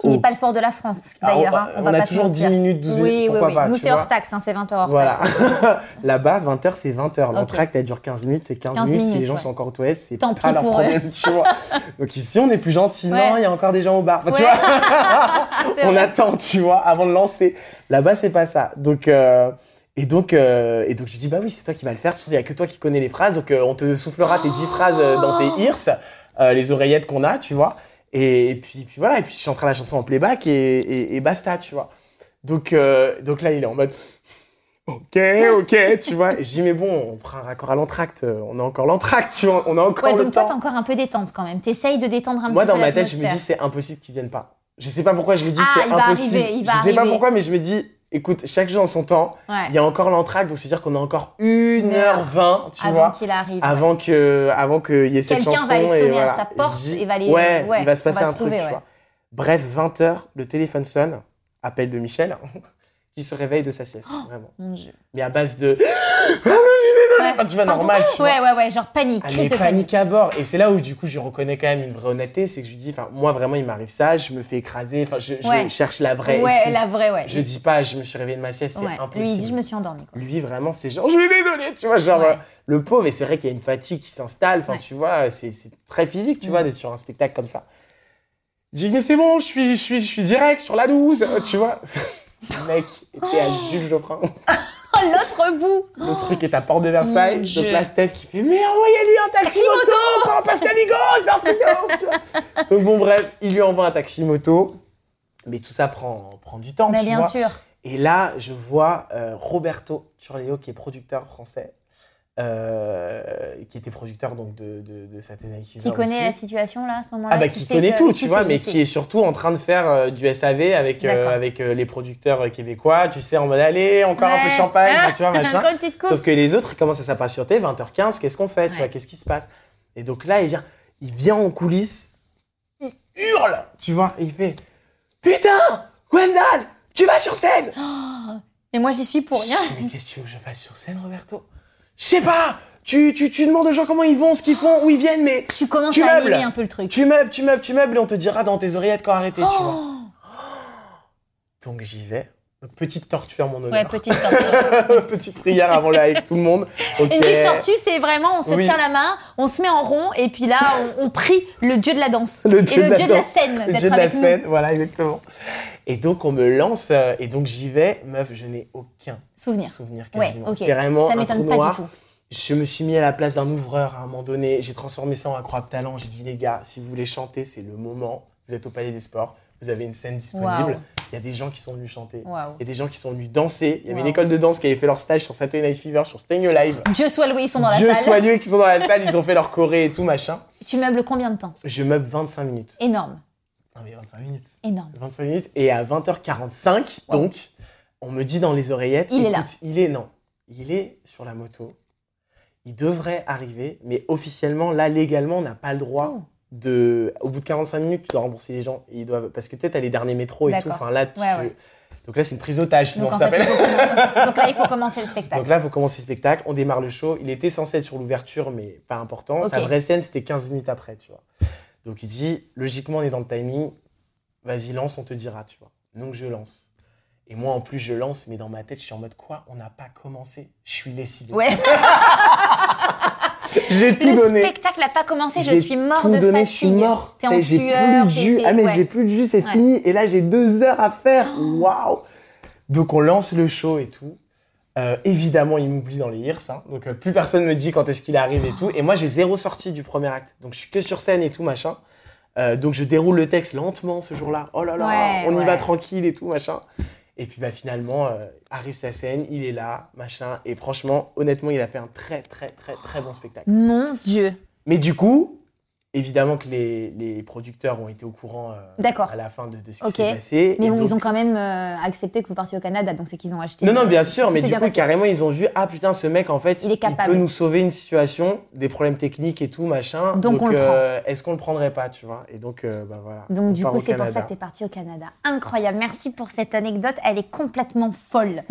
Qui n'est Au- pas le fort de la France, d'ailleurs. Ah, hein, on, va a toujours 10 mentir. minutes, 12 Oui, minutes, oui, oui. pas Nous, tu c'est vois. hors taxe, hein, c'est 20 heures hors Voilà. Là-bas, 20h, c'est 20h. L'entracte, Ok. elle dure 15 minutes, c'est 15, 15 minutes. Si les gens ouais. sont encore aux toilettes, c'est Tant pas pis leur pour eux. problème, tu vois. Donc ici, on est plus gentil. Ouais. Non, il y a encore des gens au bar. Enfin, Tu Ouais. vois, C'est on vrai. attend, tu vois, avant de lancer. Là-bas, c'est pas ça. Donc, euh, et donc, euh, et donc, je dis, bah oui, c'est toi qui vas le faire. Il y a que toi qui connais les phrases. Donc, euh, on te soufflera tes 10 phrases euh, dans tes ears, euh, les oreillettes qu'on a, tu vois. Et, et puis, puis voilà. Et puis, je chanterai la chanson en playback et, et, et basta, tu vois. Donc, euh, donc là, il est en mode. Ok, ok, tu vois. Je dis, mais bon, on prend un raccord à l'entracte. euh, On a encore l'entracte, tu vois. On a encore Ouais, le donc toi, t'es encore un peu détente quand même. T'essayes de détendre un Moi, petit dans peu ma tête, je me dis, c'est impossible qu'ils viennent pas. Je sais pas pourquoi je me dis, Ah, c'est il va impossible. arriver, il va je sais pas arriver. pourquoi, mais je me dis, écoute, chaque jeu en son temps. Ouais. Il y a encore l'entracte, donc c'est-à-dire qu'on a encore 1h20, tu Avant vois, qu'il arrive. avant que avant qu'il y ait cette Quelqu'un chanson. va aller sonner voilà. à sa porte et va les. Ouais, il va se passer un trouver, truc, tu ouais. vois. Bref, 20h, le téléphone sonne, appel de Michel, qui se réveille de sa sieste, Oh. vraiment. Mon Dieu. Mais à base de... Ouais. Enfin, tu Pardon normal, tu vois. Ouais, ouais, ouais, genre panique, Ah, mais panique. panique à bord. Et c'est là où, du coup, je reconnais quand même une vraie honnêteté. C'est que je lui dis, enfin, moi, vraiment, il m'arrive ça, je me fais écraser. Enfin, je, je Ouais. cherche la vraie Ouais, excuse. la vraie, ouais. Je dis pas, je me suis réveillé de ma sieste, c'est Ouais. impossible. Lui, il dit, je me suis endormie. quoi. Lui, vraiment, c'est genre, je suis désolé, tu vois, genre, Ouais. euh, le pauvre, et c'est vrai qu'il y a une fatigue qui s'installe, enfin, Ouais. tu vois, c'est très physique, tu Mm. vois, d'être sur un spectacle comme ça. Je dis, mais c'est bon, je suis, je suis, je suis direct sur la 12, euh, tu vois. Le mec était à Jules Geoffrin. Oh, l'autre bout Le truc est à Porte de Versailles. Donc là, Steph qui fait Mais envoyez-lui un taxi moto pour un passe Navigo C'est un truc de ouf. Donc bon, bref, il lui envoie un taxi moto. Mais tout ça prend, prend du temps, Mais tu bien vois. sûr. Et là, je vois euh, Roberto Turleo, qui est producteur français, euh, qui était producteur donc de, de, de Saturday Night Fever Qui connaît aussi. la situation là, à ce moment-là Ah bah qui connaît que- tout, tu vois, mais qui est surtout en train de faire euh, du SAV avec, euh, avec les producteurs québécois, tu sais, en mode allez, encore un peu de champagne, Ah, tu vois, machin. Sauf que les autres, ils commencent à s'impatienter, 20h15, qu'est-ce qu'on fait, tu vois, qu'est-ce qui se passe? Et donc là, il vient, il vient en coulisses, il hurle, tu vois, et il fait Putain, Gwendal, tu vas sur scène! Et moi, j'y suis pour rien. Mais qu'est-ce que tu veux que je fasse sur scène, Roberto? Je sais pas tu, tu, tu demandes aux gens comment ils vont, ce qu'ils font, où ils viennent, mais Tu commences Tu à meubles. un peu le truc. tu meubles, tu meubles, tu meubles, et on te dira dans tes oreillettes quand arrêter, tu vois. Oh Donc j'y vais. Donc petite tortue à mon ouais, honneur. petite tortue. petite prière avant là avec tout le monde. Une petite tortue, c'est vraiment, on se Oui. tient la main, on se met en rond, et puis là, on, on prie le dieu de la danse. Le et dieu le de la dieu de la scène Le d'être dieu de la avec nous. scène, voilà exactement. Et donc on me lance euh, et donc j'y vais, meuf, je n'ai aucun Souvenir. souvenir Ouais, quasiment. ok. C'est vraiment Ça m'étonne pas noir. du tout. Je me suis mis à la place d'un ouvreur à un moment donné. J'ai transformé ça en incroyable talent. J'ai dit les gars, si vous voulez chanter, c'est le moment. Vous êtes au Palais des Sports, vous avez une scène disponible. Il y a des gens qui sont venus chanter. Il y a des gens qui sont venus danser. Il y avait une école de danse qui avait fait leur stage sur Saturday Night Fever, sur Staying Alive. Dieu soit loué, ils sont dans la Dieu salle. soit loué qu'ils sont dans la salle, ils ont fait leur choré et tout machin. Tu meubles combien de temps? Je meuble 25 minutes. Énorme. Non mais 25 minutes. Énorme. 25 minutes. Et à 20h45, Wow. donc, on me dit dans les oreillettes. Il est là. Il est, non. Il est sur la moto. Il devrait arriver, mais officiellement, là, légalement, on n'a pas le droit Oh. De. Au bout de 45 minutes, tu dois rembourser les gens. Et ils doivent... Parce que peut-être, t'as les derniers métros et tout. D'accord. Enfin, là, tu- Ouais, ouais. Donc là, c'est une prise d'otage, sinon Donc, ça s'appelle. là, il faut commencer le spectacle. Donc là, il faut commencer le spectacle. On démarre le show. Il était censé être sur l'ouverture, mais pas important. Sa vraie scène, c'était 15 minutes après, tu vois. Donc il dit, logiquement, on est dans le timing. Vas-y, lance, on te dira, tu vois. Donc je lance. Et moi, en plus, je lance, mais dans ma tête, je suis en mode quoi? On n'a pas commencé. Je suis lessivé. Ouais. J'ai tout le donné. spectacle n'a pas commencé, je suis mort tout de donné, fatigue. je suis mort. T'es en J'ai plus de jus. Ah mais ouais. j'ai plus de jus, c'est Ouais. fini. Et là j'ai deux heures à faire. Waouh. Donc on lance le show et tout. Euh, évidemment, il m'oublie dans les hirs, hein. donc euh, plus personne me dit quand est-ce qu'il arrive et tout. Et moi j'ai zéro sortie du premier acte, donc je suis que sur scène et tout machin. Euh, donc je déroule le texte lentement ce jour-là. Oh là là, Ouais, on y va tranquille et tout machin. Et puis bah finalement euh, arrive sa scène, il est là, machin. Et franchement, honnêtement, il a fait un très très très très bon spectacle. Mon Dieu. Mais du coup, évidemment que les, les producteurs ont été au courant euh, à la fin de, de ce qui s'est passé. Mais Et bon, donc- ils ont quand même euh, accepté que vous partiez au Canada, donc c'est qu'ils ont acheté. Non, non, bien sûr, mais du coup, passé. carrément, ils ont vu, ah putain, ce mec, en fait, Il est capable. peut nous sauver une situation, des problèmes techniques et tout, machin. Donc, on euh, Est-ce qu'on le prendrait pas, tu vois? Et donc, bah voilà. Donc on du coup, c'est pour ça que tu es parti au Canada. Incroyable. Merci pour cette anecdote. Elle est complètement folle.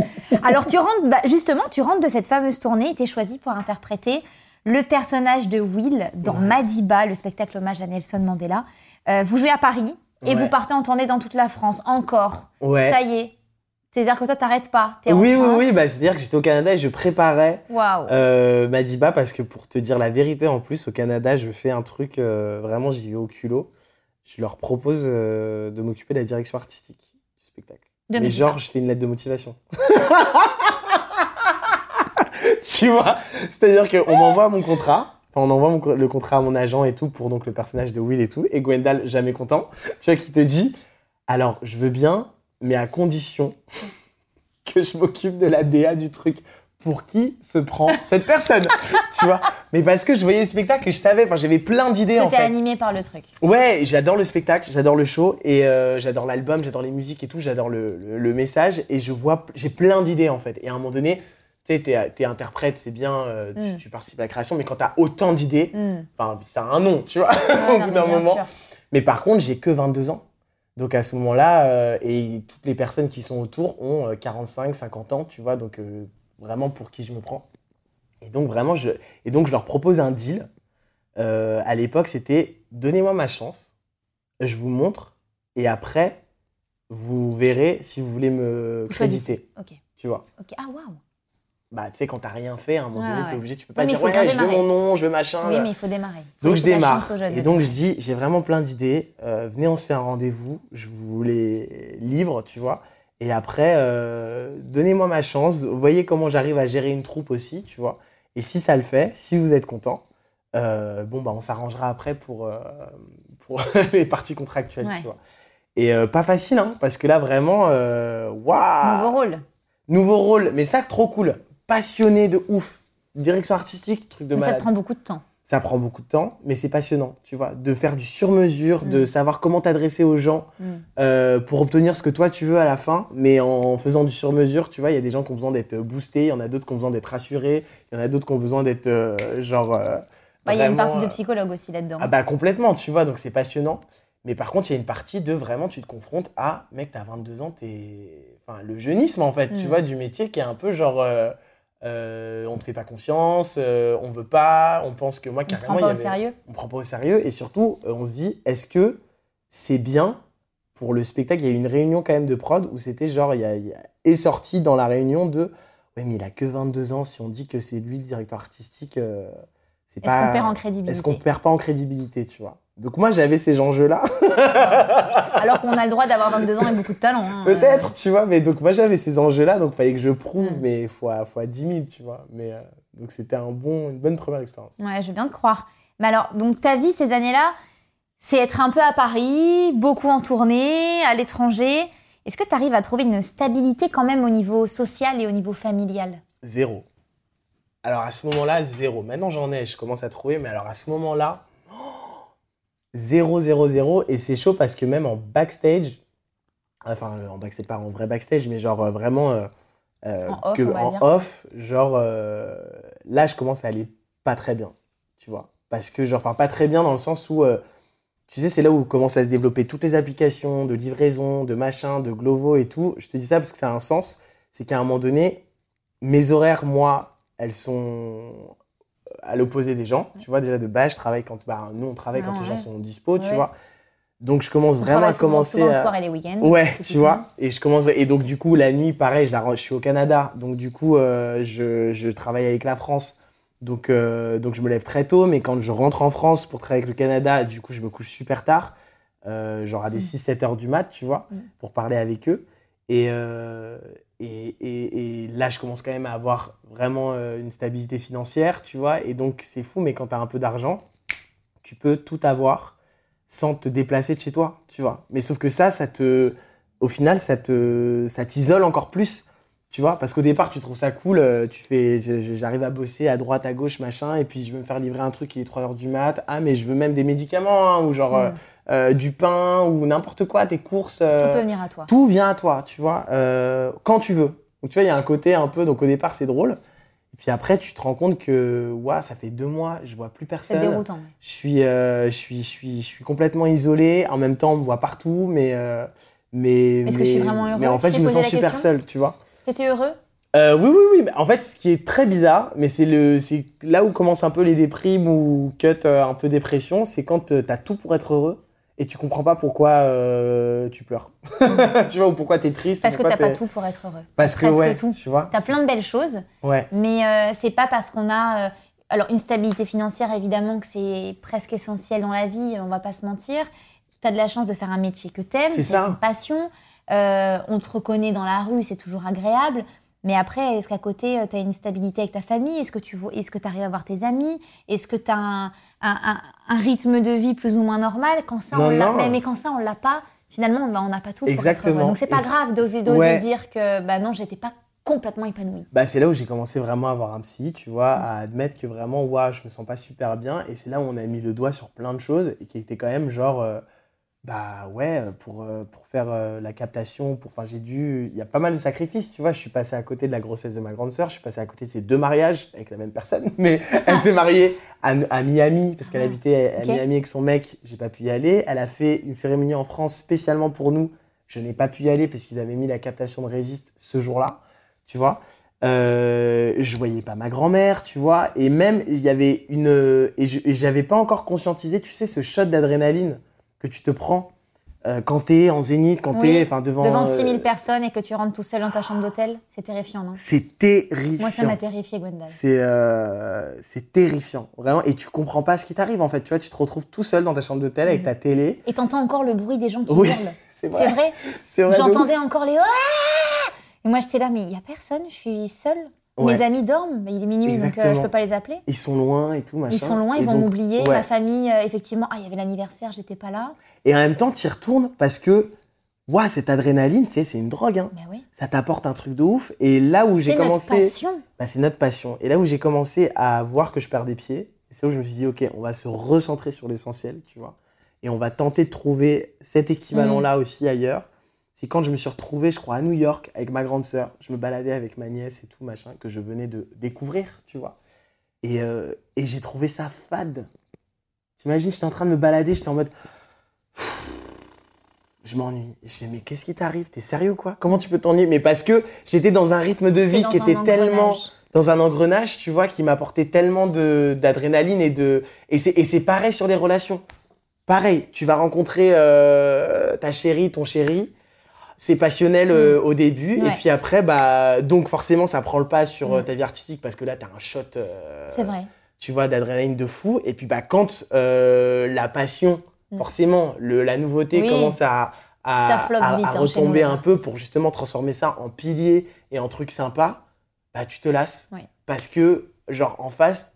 Alors tu rentres, bah, justement, tu rentres de cette fameuse tournée et tu es choisi pour interpréter le personnage de Will dans Ouais. Madiba, le spectacle hommage à Nelson Mandela. Euh, vous jouez à Paris et Ouais. vous partez en tournée dans toute la France. Encore. Ouais. Ça y est. C'est-à-dire que toi, t'arrêtes pas. En Oui, oui, oui, bah, c'est-à-dire que j'étais au Canada et je préparais euh, Madiba parce que pour te dire la vérité, en plus, au Canada, je fais un truc, euh, vraiment, j'y vais au culot. Je leur propose de m'occuper de la direction artistique du spectacle. De Mais Madiba. genre, je fais une lettre de motivation. tu vois C'est-à-dire qu'on m'envoie mon contrat. Enfin, on envoie mon le contrat à mon agent et tout pour donc le personnage de Will et tout. Et Gwendal, jamais content. Tu vois, qui te dit Alors, je veux bien, mais à condition que je m'occupe de la DA du truc. Pour qui se prend cette personne Tu vois? Mais parce que je voyais le spectacle et je savais, enfin, j'avais plein d'idées en fait. animé par le truc. Ouais, j'adore le spectacle, j'adore le show et euh, j'adore l'album, j'adore les musiques et tout, j'adore le, le- le message et je vois, j'ai plein d'idées en fait. Et à un moment donné, sais, t'es, t'es interprète, c'est bien, euh, tu, Mm. tu participes à la création, mais quand t'as autant d'idées, Hmm. enfin, ça a un nom, tu vois, Ouais, au bout d'un moment. sûr. Mais par contre, j'ai que 22 ans. Donc à ce moment-là, euh, et toutes les personnes qui sont autour ont euh, 45, 50 ans, tu vois, donc euh, vraiment pour qui je me prends. Et donc vraiment, je, et donc je leur propose un deal. Euh, à l'époque, c'était donnez-moi ma chance, je vous montre, et après, vous verrez si vous voulez me créditer, Ok. tu vois. Ah waouh. Bah, tu sais, quand t'as rien fait, à un moment donné, ouais. t'es obligé, tu peux pas dire ouais, je veux mon nom, je veux machin. Oui, mais il faut démarrer. Donc je démarre. Et donc je dis, j'ai vraiment plein d'idées. euh, venez, on se fait un rendez-vous. Je vous les livre, tu vois. Et après, euh, donnez-moi ma chance. Voyez comment j'arrive à gérer une troupe aussi, tu vois. Et si ça le fait, si vous êtes content, euh, bon bah on s'arrangera après pour pour les parties contractuelles, Ouais. tu vois. Et pas facile, hein, parce que là vraiment, waouh, Nouveau rôle. nouveau rôle, mais ça trop cool, passionné de ouf, direction artistique, truc de Mais ça malade. te prend beaucoup de temps. Ça prend beaucoup de temps, mais c'est passionnant, tu vois, de faire du sur-mesure, Mm. de savoir comment t'adresser aux gens Mm. euh, pour obtenir ce que toi tu veux à la fin, mais en faisant du sur-mesure, tu vois, il y a des gens qui ont besoin d'être boostés, il y en a d'autres qui ont besoin d'être rassurés, il y en a d'autres qui ont besoin d'être euh, genre. euh, Bah, Il y a une partie de psychologue aussi là-dedans. Ah bah complètement, tu vois, donc c'est passionnant. Mais par contre, il y a une partie de vraiment, tu te confrontes à, mec, t'as 22 ans, t'es. Enfin, le jeunisme, en fait, tu Mm. vois, du métier qui est un peu genre. euh, euh, on te fait pas confiance, euh, on veut pas, on pense que moi, On carrément. prend il y pas au sérieux. on prend pas au sérieux et surtout euh, on se dit est-ce que c'est bien pour le spectacle? Il y a eu une réunion quand même de prod où c'était genre il y a, il y a- est sorti dans la réunion de ouais mais il a que 22 ans si on dit que c'est lui le directeur artistique euh, c'est Est-ce pas qu'on perd en crédibilité? est-ce qu'on perd pas en crédibilité tu vois? Donc moi j'avais ces enjeux là Alors qu'on a le droit d'avoir 22 ans et beaucoup de talent. hein. peut-être tu vois mais donc moi j'avais ces enjeux là donc fallait que je prouve mais fois fois 10 000 tu vois mais euh, donc c'était un bon une bonne première expérience Ouais, je veux bien te croire. Mais alors, donc ta vie ces années-là, c'est être un peu à Paris, beaucoup en tournée, à l'étranger. Est-ce que tu arrives à trouver une stabilité quand même au niveau social et au niveau familial? Zéro. Alors à ce moment-là, zéro. Maintenant j'en ai, je commence à trouver, mais alors à ce moment-là, oh, zéro, zéro, zéro. Et c'est chaud parce que même en backstage, enfin en backstage, pas en vrai backstage, mais genre euh, vraiment euh, euh, En off, que en genre euh, là je commence à aller pas très bien, tu vois. Parce que genre, enfin pas très bien dans le sens où, tu sais, c'est là où commencent à se développer toutes les applications de livraison, de machin, de Glovo et tout. Je te dis ça parce que ça a un sens. C'est qu'à un moment donné, mes horaires, moi, elles sont à l'opposé des gens. Tu vois, déjà de base, je travaille quand. Bah, nous, on travaille quand Ah, les gens sont dispo, tu vois. Donc, je commence On vraiment à commencer souvent le à. soir et les week-ends. Ouais, tu vois. Et je commence et donc du coup la nuit pareil, je la re- je suis au Canada, donc du coup euh, je, je travaille avec la France. Donc euh, donc je me lève très tôt, mais quand je rentre en France pour travailler avec le Canada, du coup je me couche super tard, euh, genre à des Mm. 6-7 heures du mat, tu vois, Mm. pour parler avec eux. Et, et, là je commence quand même à avoir vraiment euh, une stabilité financière, tu vois. Et donc c'est fou, mais quand tu as un peu d'argent, tu peux tout avoir sans te déplacer de chez toi, tu vois. Mais sauf que ça, ça te, au final, ça te, ça t'isole encore plus, tu vois. Parce qu'au départ, tu trouves ça cool, euh, tu fais, j'arrive à bosser à droite, à gauche, machin, et puis je veux me faire livrer un truc qui est 3 heures du mat. Ah, mais je veux même des médicaments, hein, ou genre euh, Mm. euh, du pain, ou n'importe quoi, tes courses. euh, Tout peut venir à toi. tout vient à toi, tu vois, euh, quand tu veux. Donc tu vois, il y a un côté un peu, donc au départ c'est drôle, et puis après tu te rends compte que, ouah, ça fait deux mois, je vois plus C'est personne. déroutant. ouais. Je suis, euh, je suis, je suis, je suis complètement isolé. En même temps, on me voit partout, mais, euh, mais. Est-ce que je suis vraiment heureux Mais en fait, je me sens super seul, tu vois. T'étais heureux? Euh, oui, oui, oui. En fait, ce qui est très bizarre, mais c'est le, c'est là où commencent un peu les déprimes ou cut euh, un peu dépression, c'est quand euh, t'as tout pour être heureux et tu comprends pas pourquoi euh, tu pleures. tu vois, ou pourquoi t'es triste. Parce que t'as pas tout pour être heureux. Parce que ouais, tout. tu vois. T'as plein de belles choses, Ouais. mais euh, c'est pas parce qu'on a alors une stabilité financière évidemment que c'est presque essentiel dans la vie, on va pas se mentir. T'as de la chance de faire un métier que t'aimes, C'est une passion. Euh, on te reconnaît dans la rue, c'est toujours agréable. Mais après, est-ce qu'à côté, tu as une stabilité avec ta famille? Est-ce que tu vois, est-ce que arrives à voir tes amis? Est-ce que tu as un, un- un- un rythme de vie plus ou moins normal? Quand ça, Non, on l'a, mais, mais quand ça, on l'a pas, finalement, bah, on n'a pas tout. pour être Exactement. Donc c'est pas Et grave d'oser, d'oser ouais. dire que bah non, j'étais pas complètement épanouie. Bah, c'est là où j'ai commencé vraiment à avoir un psy, tu vois, à admettre que vraiment, ouah, je me sens pas super bien. Et c'est là où on a mis le doigt sur plein de choses et qui était quand même genre, euh, bah ouais, pour, euh, pour faire euh, la captation, pour, enfin, j'ai dû, il y a pas mal de sacrifices, tu vois. Je suis passé à côté de la grossesse de ma grande sœur, je suis passé à côté de ses deux mariages avec la même personne, mais elle s'est mariée à, à Miami parce qu'elle Ah, habitait à. Miami avec son mec, j'ai pas pu y aller. Elle a fait une cérémonie en France spécialement pour nous. Je n'ai pas pu y aller parce qu'ils avaient mis la captation de Résiste ce jour-là, tu vois. Euh, je voyais pas ma grand-mère, tu vois, et même il y avait une et j'avais pas encore conscientisé, tu sais, ce shot d'adrénaline que tu te prends euh, quand t'es en zénith, quand Oui, t'es, enfin devant. Devant euh, 6000 personnes et que tu rentres tout seul dans ta chambre d'hôtel, c'est terrifiant, non? C'est terrifiant. Moi, ça m'a terrifié, Gwendal. C'est euh, c'est terrifiant, vraiment, et tu comprends pas ce qui t'arrive en fait. Tu vois, tu te retrouves tout seul dans ta chambre d'hôtel avec Mhm. ta télé. Et t'entends encore le bruit des gens qui Oui, hurlent. c'est vrai. vrai C'est vrai. J'entendais encore les Et moi, j'étais là, mais il y a personne, je suis seule. Ouais. Mes amis dorment, mais il est minuit, donc euh, je peux pas les appeler. Ils sont loin et tout machin. Ils sont loin, Et ils vont donc, m'oublier. ouais. Ma famille, euh, effectivement, ah, il y avait l'anniversaire, j'étais pas là. Et en même temps, tu y retournes parce que, ouah, cette adrénaline, sais, c'est une drogue. Hein. Mais oui. Ça t'apporte un truc de ouf. Et là où j'ai C'est notre commencé, passion. bah, c'est notre passion. Et là où j'ai commencé à voir que je perds des pieds, c'est où je me suis dit, ok, on va se recentrer sur l'essentiel, tu vois. Et on va tenter de trouver cet équivalent-là Mm. aussi ailleurs. C'est quand je me suis retrouvé, je crois, à New York avec ma grande sœur. Je me baladais avec ma nièce et tout, machin, que je venais de découvrir, tu vois. Et, euh, et j'ai trouvé ça fade. T'imagines, j'étais en train de me balader, j'étais en mode. je m'ennuie. Je fais, mais qu'est-ce qui t'arrive? T'es sérieux quoi? Comment tu peux t'ennuyer? Mais parce que j'étais dans un rythme de vie qui était tellement dans un engrenage, tu vois, qui m'apportait tellement d'adrénaline et de et c'est pareil sur les relations. Pareil, tu vas rencontrer euh, ta chérie, ton chéri. C'est passionnel euh, au début et Mm. Puis après bah donc forcément ça prend le pas sur euh, Mm. ta vie artistique parce que là tu as un shot euh, C'est vrai. tu vois, d'adrénaline de fou. Et puis, bah, quand euh, la passion, Mm. forcément, le, la nouveauté Oui. commence à, à, Ça floppe à- vite, à hein, retomber un peu pour justement transformer ça en pilier et en truc sympa, bah, tu te lasses. Oui. Parce que, genre, en face,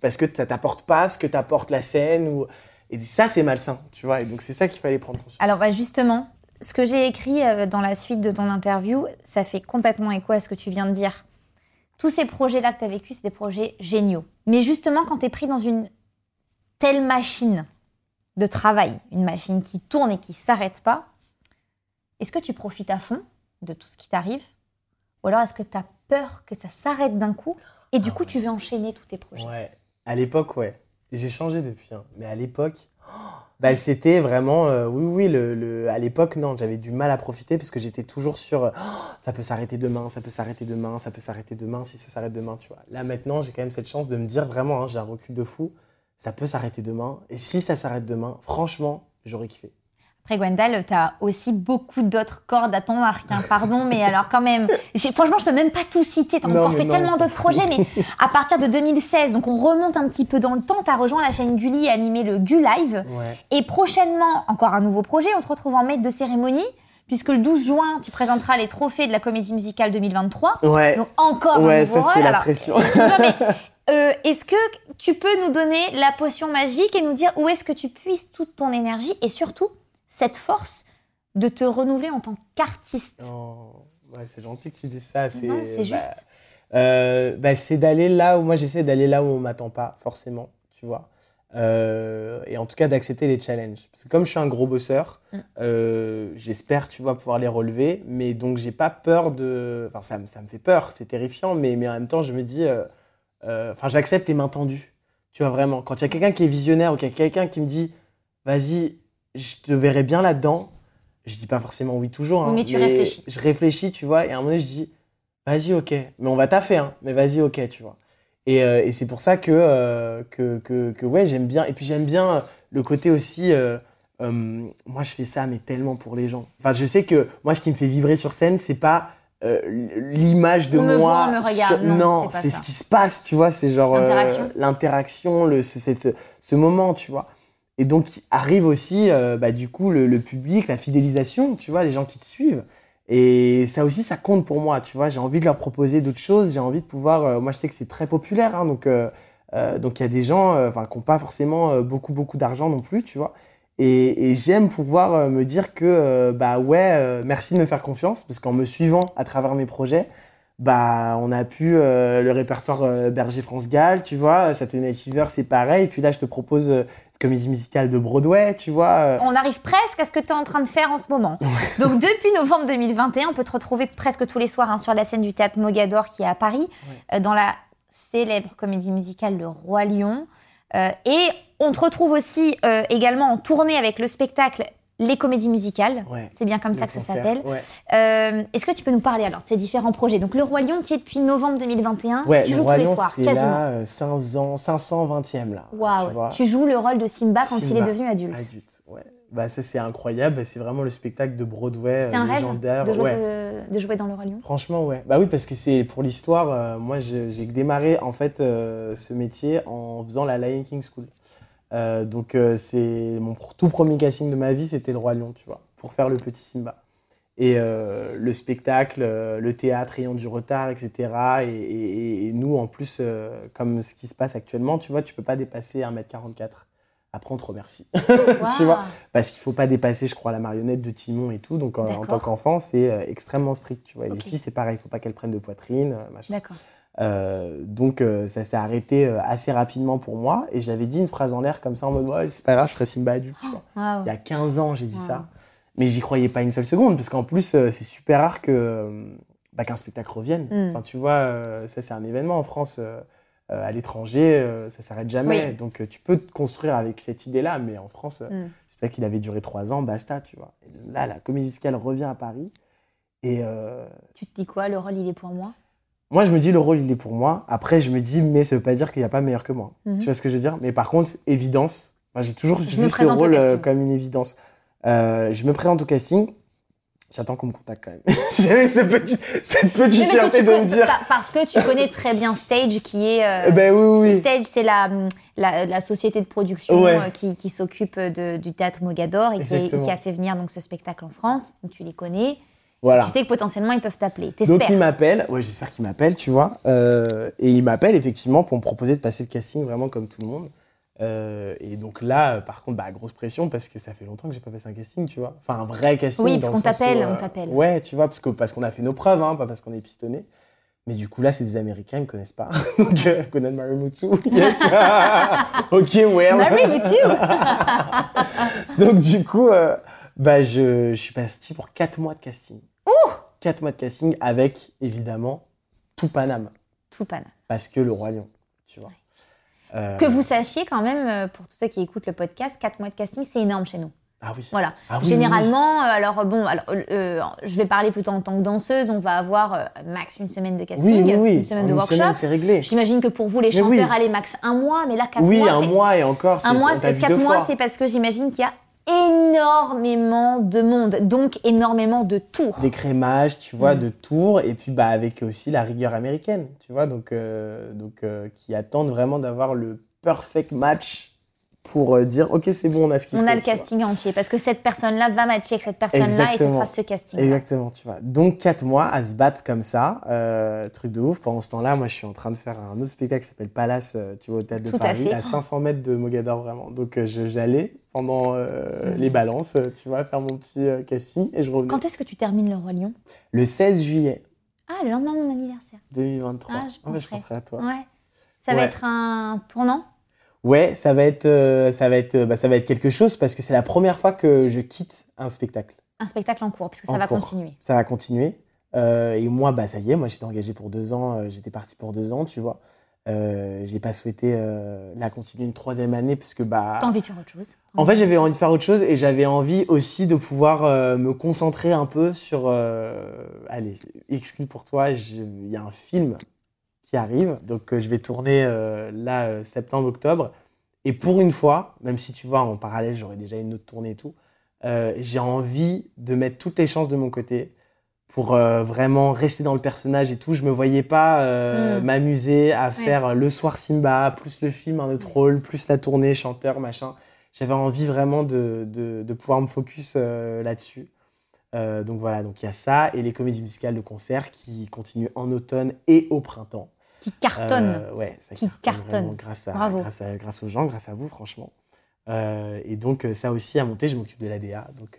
parce que ça t'apporte pas ce que t'apporte la scène. Ou... Et ça, c'est malsain, tu vois. Et donc, c'est ça qu'il fallait prendre conscience. Alors bah, justement, ce que j'ai écrit euh, dans la suite de ton interview, ça fait complètement écho à ce que tu viens de dire. Tous ces projets-là que tu as vécu, c'est des projets géniaux. Mais justement, quand tu es pris dans une telle machine de travail, une machine qui tourne et qui s'arrête pas, est-ce que tu profites à fond de tout ce qui t'arrive? Ou alors est-ce que tu as peur que ça s'arrête d'un coup? Et du Ah coup tu veux enchaîner tous tes projets? Ouais. À l'époque, ouais. J'ai changé depuis. hein. Mais à l'époque, oh, bah, c'était vraiment. euh, oui, oui. À l'époque, non, j'avais du mal à profiter parce que j'étais toujours sur. euh, Oh, ça peut s'arrêter demain, ça peut s'arrêter demain, ça peut s'arrêter demain, si ça s'arrête demain, tu vois. Là, maintenant, j'ai quand même cette chance de me dire vraiment, hein, j'ai un recul de fou, ça peut s'arrêter demain. Et si ça s'arrête demain, franchement, j'aurais kiffé. Après, Gwendal, tu as aussi beaucoup d'autres cordes à ton arc. hein, pardon, mais alors quand même, franchement, je peux même pas tout citer. Tu as Non, encore fait non, tellement d'autres projets, mais à partir de 2016, donc on remonte un petit peu dans le temps, tu as rejoint la chaîne Gulli et animé le Gu Live. Ouais. Et prochainement, encore un nouveau projet. On te retrouve en maître de cérémonie, puisque le 12 juin, tu présenteras les trophées de la comédie musicale 2023. Ouais. Donc encore Ouais, un nouveau ça, c'est la pression. euh, est-ce que tu peux nous donner la potion magique et nous dire où est-ce que tu puisses toute ton énergie et surtout cette force de te renouveler en tant qu'artiste Oh, c'est gentil que tu dises ça. C'est bah, juste. euh, bah, c'est d'aller là où moi j'essaie d'aller là où on m'attend pas forcément, tu vois. Euh, et en tout cas d'accepter les challenges. Parce que comme je suis un gros bosseur, Mm. euh, j'espère tu vois pouvoir les relever. Mais donc j'ai pas peur de. Enfin ça, me- ça me fait peur, c'est terrifiant. Mais, mais en même temps je me dis, euh, enfin j'accepte les mains tendues. Tu vois vraiment. Quand il y a quelqu'un qui est visionnaire ou qu'il y a quelqu'un qui me dit, vas-y, je te verrai bien là-dedans. Je dis pas forcément oui toujours. hein, Mais tu réfléchis. Je réfléchis, tu vois. Et à un moment je dis, vas-y ok. Mais on va taffer, hein. Mais vas-y ok, tu vois. Et, euh, et c'est pour ça que, euh, que, que, que, ouais, j'aime bien. Et puis j'aime bien euh, le côté aussi. euh, moi, je fais ça, mais tellement pour les gens. Enfin, je sais que moi, ce qui me fait vibrer sur scène, c'est pas l'image de On me moi. voit, on me regarde. Non, c'est ce qui se passe, tu vois. C'est genre L'interaction. l'interaction, le, ce, ce, ce moment, tu vois. Et donc arrive aussi, euh, bah, du coup, le, public, la fidélisation, tu vois, les gens qui te suivent. Et ça aussi, ça compte pour moi, tu vois. J'ai envie de leur proposer d'autres choses. J'ai envie de pouvoir. euh, moi, je sais que c'est très populaire, hein, donc euh, donc il y a des gens, enfin, qui n'ont pas forcément beaucoup beaucoup d'argent non plus, tu vois. Et, j'aime pouvoir me dire que bah ouais, merci de me faire confiance, parce qu'en me suivant à travers mes projets, bah on a pu le répertoire Berger France Gall, tu vois. Saturday Night Fever, c'est pareil. Et puis là, je te propose comédie musicale de Broadway, tu vois. euh, On arrive presque à ce que tu es en train de faire en ce moment. Donc depuis novembre 2021, on peut te retrouver presque tous les soirs hein, sur la scène du théâtre Mogador qui est à Paris, euh, dans la célèbre comédie musicale Le Roi Lion. Euh, et on te retrouve aussi euh, également en tournée avec le spectacle Les comédies musicales. Ouais. C'est bien comme ça que ça s'appelle. Ouais. Euh, Est-ce que tu peux nous parler alors de ces différents projets? Donc Le Roi Lion, tu es depuis novembre 2021. Ouais, tu le joues Roi tous les Lion, soirs, quasiment. là, euh, 5 ans, 520e là. Waouh, tu joues le rôle de Simba quand il est devenu adulte. Adulte, ouais. Bah ça c'est incroyable, c'est vraiment le spectacle de Broadway euh, un rêve légendaire. de jouer, de jouer dans Le Roi Lion? Franchement, ouais. Bah oui, parce que c'est pour l'histoire. euh, moi, j'ai démarré en fait euh, ce métier en faisant la Lion King School. Euh, donc, euh, c'est mon tout premier casting de ma vie, c'était le Roi Lion, tu vois, pour faire le petit Simba. Et euh, le spectacle, le théâtre ayant du retard, etc. Et, et- et nous, en plus, comme ce qui se passe actuellement, tu vois, tu peux pas dépasser 1m44. Après, on te remercie. tu vois, parce qu'il faut pas dépasser, je crois, la marionnette de Timon et tout. Donc, en, tant qu'enfant, c'est extrêmement strict. Tu vois. Et les filles, c'est pareil, il faut pas qu'elles prennent de poitrine, machin. D'accord. Euh, donc, euh, ça s'est arrêté euh, assez rapidement pour moi. Et j'avais dit une phrase en l'air comme ça, en mode, ouais, c'est pas grave, je ferai Simba adulte. tu vois. Waouh. Il y a 15 ans, j'ai dit Wow. ça. Mais j'y croyais pas une seule seconde, parce qu'en plus, c'est super rare que, bah, qu'un spectacle revienne. Mm. Enfin, tu vois, ça, c'est un événement en France. à l'étranger, ça s'arrête jamais. Oui. Donc, tu peux te construire avec cette idée-là, mais en France, Mm. c'est spectacle il avait duré trois ans, basta, tu vois. Et là, la comédie musicale revient à Paris. Et Tu te dis quoi Le rôle, il est pour moi? Moi, je me dis, le rôle, il est pour moi. Après, je me dis, mais ça veut pas dire qu'il n'y a pas meilleur que moi. Mhm. Tu vois ce que je veux dire? Mais par contre, évidence. Moi, j'ai toujours Je vu ce rôle euh, comme une évidence. Euh, je me présente au casting. J'attends qu'on me contacte quand même. J'avais ce petit- cette petite Mais parce que fierté tu de me dire. pa- Parce que tu connais très bien Stage, qui est. euh, Eh ben oui, oui. Stage, c'est la, la, la société de production Ouais. euh, qui, qui s'occupe du théâtre Mogador et qui, est- Exactement. qui a fait venir donc ce spectacle en France. Donc tu les connais. Voilà. Tu sais que potentiellement ils peuvent t'appeler. Donc T'espères. il m'appelle, ouais j'espère qu'il m'appelle, tu vois, Euh, et il m'appelle effectivement pour me proposer de passer le casting vraiment comme tout le monde. Euh, et donc là, euh, par contre, bah, grosse pression parce que ça fait longtemps que j'ai pas passé un casting, tu vois. Enfin un vrai casting. Oui, parce qu'on t'appelle, on t'appelle. Ouais, tu vois, parce que parce qu'on a fait nos preuves, hein, pas parce qu'on est pistonné. Mais du coup là, c'est des Américains, ils me connaissent pas. donc euh, Conan Marimutu, yes. ok, well. Too. Donc du coup, bah, je, je suis parti pour 4 mois de casting. Ouh 4 mois de casting avec, évidemment, tout Paname. Tout panne. Parce que le Roi Lion, tu vois. Euh, Que vous sachiez quand même, euh, pour tous ceux qui écoutent le podcast, 4 mois de casting, c'est énorme chez nous. Ah oui. Voilà. Ah oui, Généralement, euh, alors bon, alors, euh, je vais parler plutôt en tant que danseuse, on va avoir euh, max une semaine de Oui, casting, oui, oui. une semaine En de workshop. c'est réglé. J'imagine que pour vous, les Mais oui. chanteurs, allez, max un mois, mais là, 4 Oui, mois, un c'est- mois et encore. Un mois, quatre mois, c'est parce que j'imagine qu'il y a énormément de monde, donc énormément de tours. Des crémages, tu vois, Mm. de tours, et puis bah, avec aussi la rigueur américaine, tu vois, donc, euh, donc euh, qui attendent vraiment d'avoir le perfect match pour euh, dire, ok, c'est bon, on a ce qu'il faut. On a le vois. casting entier parce que cette personne-là va matcher avec cette personne-là et ce sera ce casting. Exactement, tu vois. Donc, quatre mois à se battre comme ça, euh, truc de ouf. Pendant ce temps-là, moi, je suis en train de faire un autre spectacle qui s'appelle Palace, euh, tu vois, au Théâtre de Tout à Paris, fait. à, 500 mètres de Mogador, vraiment. Donc, euh, je- j'allais pendant euh, Mhm. les balances, tu vois, faire mon petit casting et je revenais. Quand est-ce que tu termines le Roi Lion? Le 16 juillet Ah, le lendemain de mon anniversaire. 2023. Ah, je penserai. penserai à toi. Ouais. Ça va être un tournant? Ouais, ça va être, euh, ça va être, euh, bah, ça va être quelque chose parce que c'est la première fois que je quitte un spectacle. Un spectacle en cours, puisque ça En va cours. continuer. ça va continuer. Euh, et moi, bah, ça y est, moi j'étais engagé pour deux ans, euh, j'étais parti pour deux ans, tu vois. Euh, j'ai pas souhaité la continuer une troisième année parce que bah. T'as envie de faire autre chose En fait, j'avais envie de faire autre chose et j'avais envie aussi de pouvoir me concentrer un peu sur. allez, exclu pour toi, il y a un film qui arrive, donc euh, je vais tourner euh, là euh, septembre-octobre. Et pour une fois, même si tu vois en parallèle j'aurais déjà une autre tournée et tout, euh, j'ai envie de mettre toutes les chances de mon côté pour euh, vraiment rester dans le personnage et tout. Je me voyais pas euh, Mm. m'amuser à faire le soir Simba, plus le film, un autre rôle, plus la tournée, chanteur, machin. J'avais envie vraiment de, de, de pouvoir me focus là-dessus. Donc voilà, donc il y a ça et les comédies musicales de concert qui continuent en automne et au printemps. Qui cartonne. Euh, ouais, ça Qui cartonne. grâce, à, Bravo. grâce, à- grâce aux gens, grâce à vous, franchement. Euh, et donc, euh, ça aussi à monter, je m'occupe de l'ADA, donc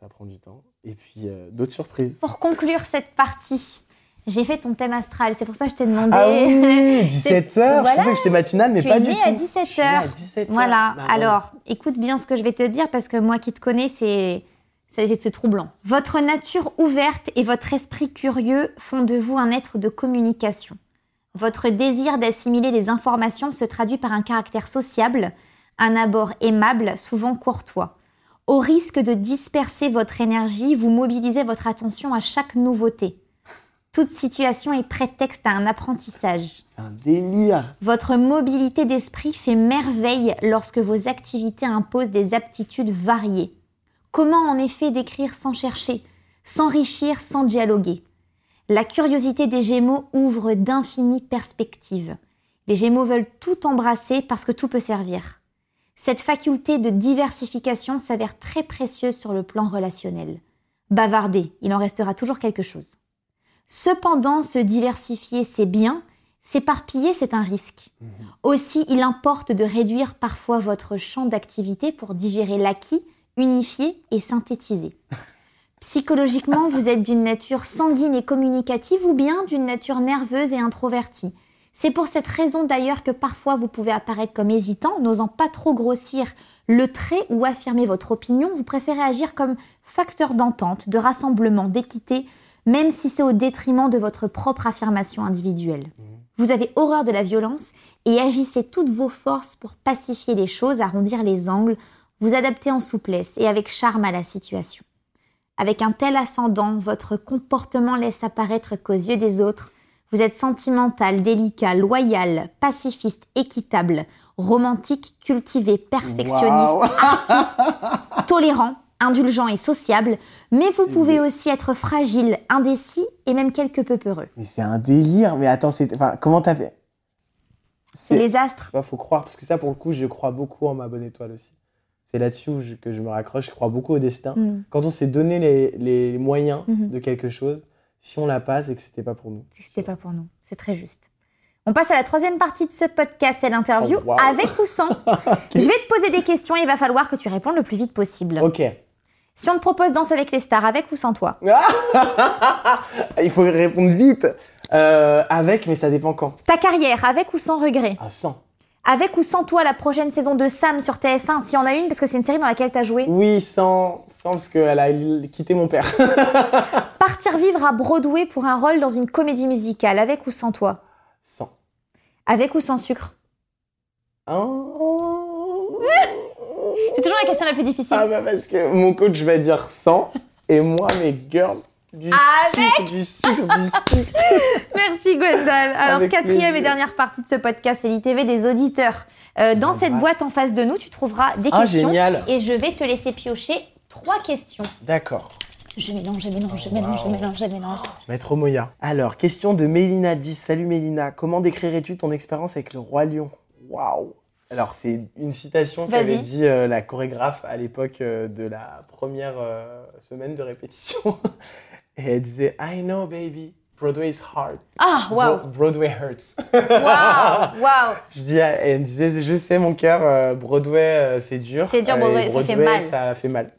ça prend du temps. Et puis, d'autres surprises. Pour conclure cette partie, j'ai fait ton thème astral, c'est pour ça que je t'ai demandé. Ah oui, 17h Voilà. Je pensais que j'étais matinale, mais Tu pas es du tout. à 17 Je suis à heures. 17 heures. Voilà, Bah, alors écoute bien ce que je vais te dire parce que moi qui te connais, c'est c'est troublant. Votre nature ouverte et votre esprit curieux font de vous un être de communication. Votre désir d'assimiler les informations se traduit par un caractère sociable, un abord aimable, souvent courtois. Au risque de disperser votre énergie, vous mobilisez votre attention à chaque nouveauté. Toute situation est prétexte à un apprentissage. C'est un délire. Votre mobilité d'esprit fait merveille lorsque vos activités imposent des aptitudes variées. Comment en effet décrire sans chercher, s'enrichir sans dialoguer? La curiosité des Gémeaux ouvre d'infinies perspectives. Les Gémeaux veulent tout embrasser parce que tout peut servir. Cette faculté de diversification s'avère très précieuse sur le plan relationnel. Bavarder, il en restera toujours quelque chose. Cependant, se diversifier, c'est bien, s'éparpiller, c'est un risque. Aussi, il importe de réduire parfois votre champ d'activité pour digérer l'acquis, unifier et synthétiser. Psychologiquement, vous êtes d'une nature sanguine et communicative ou bien d'une nature nerveuse et introvertie? C'est pour cette raison d'ailleurs que parfois vous pouvez apparaître comme hésitant, n'osant pas trop grossir le trait ou affirmer votre opinion. Vous préférez agir comme facteur d'entente, de rassemblement, d'équité, même si c'est au détriment de votre propre affirmation individuelle. Vous avez horreur de la violence et agissez toutes vos forces pour pacifier les choses, arrondir les angles, vous adaptez en souplesse et avec charme à la situation. Avec un tel ascendant, votre comportement laisse apparaître qu'aux yeux des autres, vous êtes sentimental, délicat, loyal, pacifiste, équitable, romantique, cultivé, perfectionniste, artiste, tolérant, indulgent et sociable, mais vous pouvez aussi être fragile, indécis et même quelque peu peureux. Mais c'est un délire. Mais attends, c'est. Enfin, comment t'as fait? C'est les astres. Il faut croire, parce que ça, pour le coup, je crois beaucoup en ma bonne étoile aussi. C'est là-dessus que je me raccroche. Je crois beaucoup au destin. Mm. Quand on s'est donné les, les moyens Mhm. de quelque chose, si on l'a pas, c'est que c'était pas pour nous. C'était pas pour nous, c'est très juste. On passe à la troisième partie de ce podcast, c'est l'interview Oh, wow. avec ou sans. Je vais te poser des questions et il va falloir que tu répondes le plus vite possible. Ok. Si on te propose Danse avec les stars, avec ou sans toi? Il faut répondre vite. Euh, avec, mais ça dépend quand. Ta carrière, avec ou sans regret? À 100. Avec ou sans toi la prochaine saison de Sam sur TF1, s'il y en a une, parce que c'est une série dans laquelle tu as joué Oui, sans, sans parce qu'elle a quitté mon père. Partir vivre à Broadway pour un rôle dans une comédie musicale, avec ou sans toi 100. Avec ou sans sucre Oh. C'est toujours la question la plus difficile. Ah bah parce que mon coach va dire 100 et moi mes girls du sucre, du sucre, du sucre. Merci Gwendal. Alors Avec quatrième plaisir. et dernière partie de ce podcast, c'est l'ITV des auditeurs. Euh, dans cette boîte en face de nous, tu trouveras des Ah questions génial. et je vais te laisser piocher trois questions. D'accord. Je mélange, je mélange, je mélange, je mélange, je mélange. Maître Moya. Alors, question de Mélina 10. Salut Mélina, comment décrirais-tu ton expérience avec le Roi Lion? Waouh Alors, c'est une citation qu'avait dit euh, la chorégraphe à l'époque euh, de la première euh, semaine de répétition. Et elle disait I know, baby, Broadway is hard. Ah, Bro- Broadway hurts. waouh, waouh. Je dis, elle me disait, je sais, mon cœur, euh, Broadway, euh, c'est dur. C'est dur, Euh, Broadway, ça fait mal. Ça fait mal.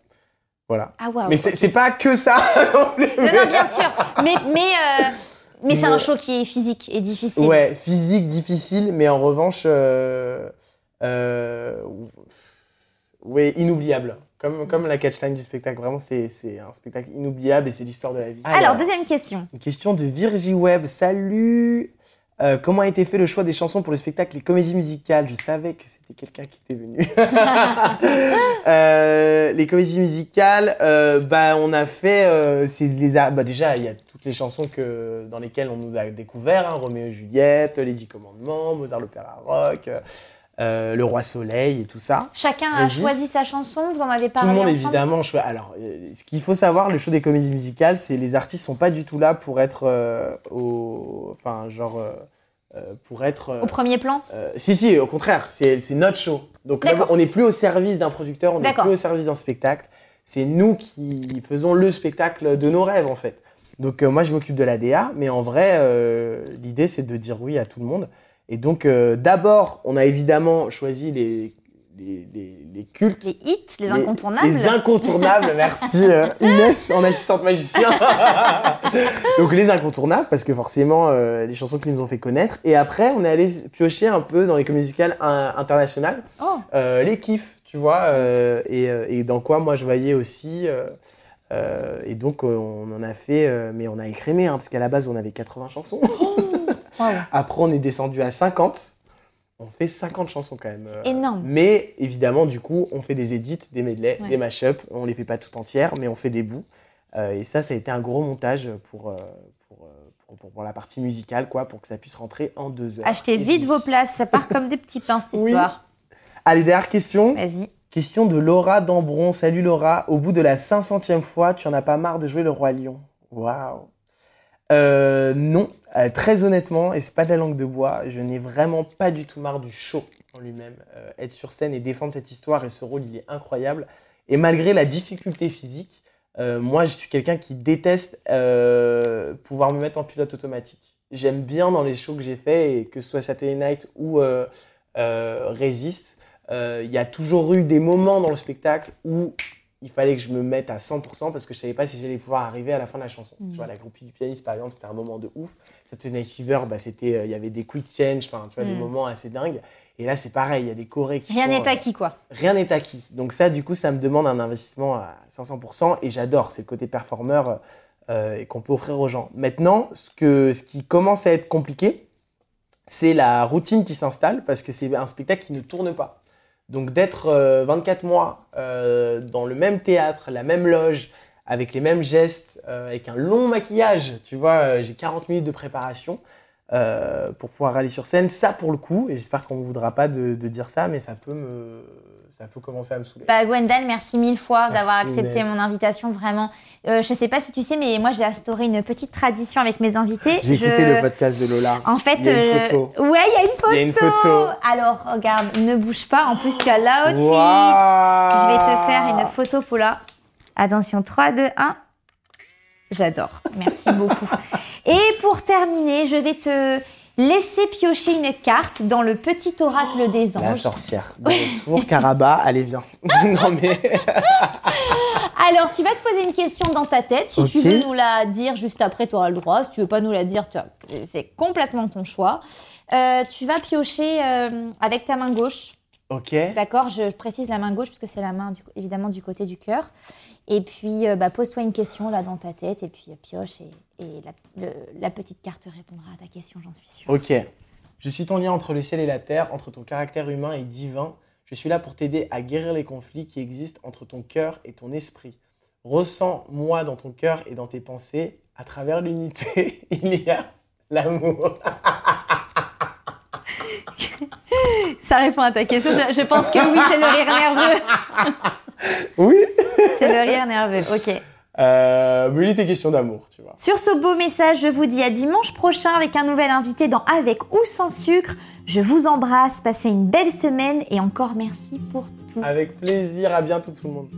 Voilà. Ah, waouh. Mais c'est pas que ça non plus. Non, non, bien sûr. Mais, mais, euh, mais c'est un show qui est physique et difficile. Ouais, physique, difficile, mais en revanche, euh, euh, ouais, inoubliable. Comme, comme la catchline du spectacle, vraiment, c'est c'est un spectacle inoubliable et c'est l'histoire de la vie. Alors, deuxième question. Une question de Virgie Web. Salut Euh, Comment a été fait le choix des chansons pour le spectacle Les comédies musicales? Je savais que c'était quelqu'un qui était venu. Euh, les comédies musicales, euh, bah, on a fait. euh, c'est les bah, déjà, il y a toutes les chansons que, dans lesquelles on nous a découvert hein, Roméo et Juliette, Les Dix Commandements, Mozart l'Opéra Rock, euh, Le Roi Soleil et tout ça. Chacun a choisi sa chanson, vous en avez Tout parlé le monde, ensemble évidemment. Alors, euh, ce qu'il faut savoir, le show des comédies musicales, c'est les artistes sont pas du tout là pour être euh, au. Enfin, genre. pour être. Au premier plan si, si, au contraire, c'est notre show. Donc là, on n'est plus au service d'un producteur, on n'est plus au service d'un spectacle. C'est nous qui faisons le spectacle de nos rêves, en fait. Donc moi, je m'occupe de la DA, mais en vrai, l'idée, c'est de dire oui à tout le monde. Et donc, euh, d'abord, on a évidemment choisi les, les, les, les cultes. Les hits, les incontournables Les incontournables, merci euh, Inès, en assistante magicien. Donc les incontournables, parce que forcément, euh, les chansons qui nous ont fait connaître. Et après, on est allé piocher un peu dans les comédies musicales in- internationales, Oh, les kiffs, tu vois, et, et dans quoi moi je voyais aussi. et donc on en a fait, mais on a écrémé, hein, parce qu'à la base on avait 80 chansons. Après on est descendu à 50. On fait 50 chansons quand même. euh, Énorme. Mais évidemment, du coup, on fait des edits, des medley, Ouais. des mashups. On les fait pas tout entières, mais on fait des bouts. Euh, et ça, ça a été un gros montage pour, euh, pour, pour, pour- la partie musicale, quoi, pour que ça puisse rentrer en deux heures. Achetez Et vite vos places, ça part comme des petits pains cette Oui. histoire. Allez, dernière question. Vas-y. Question de Laura Dambron. Salut Laura. Au bout de la 500e fois, tu en as pas marre de jouer le Roi Lion Waouh. Non, Euh, très honnêtement, et c'est pas de la langue de bois, je n'ai vraiment pas du tout marre du show en lui-même. Euh, être sur scène et défendre cette histoire et ce rôle, il est incroyable. Et malgré la difficulté physique, euh, moi, je suis quelqu'un qui déteste pouvoir me mettre en pilote automatique. J'aime bien dans les shows que j'ai faits, et que ce soit Saturday Night ou euh, il y a toujours eu des moments dans le spectacle où il fallait que je me mette à 100% parce que je savais pas si j'allais pouvoir arriver à la fin de la chanson. Tu vois, la groupie du pianiste, par exemple, c'était un moment de ouf. Saturday Night Fever, bah, c'était, euh, il y avait des quick change, enfin, tu vois, des Mhm. moments assez dingues. Et là, c'est pareil, il y a des chorés qui Rien n'est euh, acquis, quoi. rien n'est acquis. Donc ça, du coup, ça me demande un investissement à 500% et j'adore. C'est le côté performeur euh, et qu'on peut offrir aux gens. Maintenant, ce, que, ce qui commence à être compliqué, c'est la routine qui s'installe parce que c'est un spectacle qui ne tourne pas. Donc d'être euh, 24 mois euh, dans le même théâtre, la même loge, avec les mêmes gestes, euh, avec un long maquillage, tu vois, euh, j'ai 40 minutes de préparation euh, pour pouvoir aller sur scène. Ça pour le coup, et j'espère qu'on ne voudra pas de dire ça, mais ça peut, me, ça peut commencer à me saouler. Bah Gwendal, merci mille fois d'avoir accepté mon invitation, vraiment. Euh, je sais pas si tu sais, mais moi j'ai instauré une petite tradition avec mes invités. J'ai Je- écouté le podcast de Lola. En fait, Il y a une euh, photo. Ouais, il y a une photo. Il y a une photo. Alors, regarde, ne bouge pas. En plus, tu as l'outfit. Waouh Je vais te faire une photo, Paula. Attention, 3, 2, 1. J'adore. Merci beaucoup. Et pour terminer, je vais te laisser piocher une carte dans le petit oracle des La anges. sorcière. De retour, Caraba, allez, viens. non, mais. Alors, tu vas te poser une question dans ta tête. Si tu veux nous la dire juste après, tu auras le droit. Si tu veux pas nous la dire, c'est- complètement ton choix. Euh, tu vas piocher euh, avec ta main gauche. Ok. D'accord, je précise la main gauche parce que c'est la main du- évidemment du côté du cœur. Et puis, euh, bah, pose-toi une question là dans ta tête et puis pioche et, et la, le- la petite carte répondra à ta question, j'en suis sûre. Ok. Je suis ton lien entre le ciel et la terre, entre ton caractère humain et divin. Je suis là pour t'aider à guérir les conflits qui existent entre ton cœur et ton esprit. Ressens-moi dans ton cœur et dans tes pensées. À travers l'unité, il y a l'amour. Ça répond à ta question. Je, je pense que oui, c'est le rire nerveux. Oui. C'est le rire nerveux. Ok. Euh, mais il était question d'amour, tu vois. Sur ce beau message, je vous dis à dimanche prochain avec un nouvel invité dans Avec ou sans sucre. Je vous embrasse, passez une belle semaine et encore merci pour tout. Avec plaisir. À bientôt, tout le monde.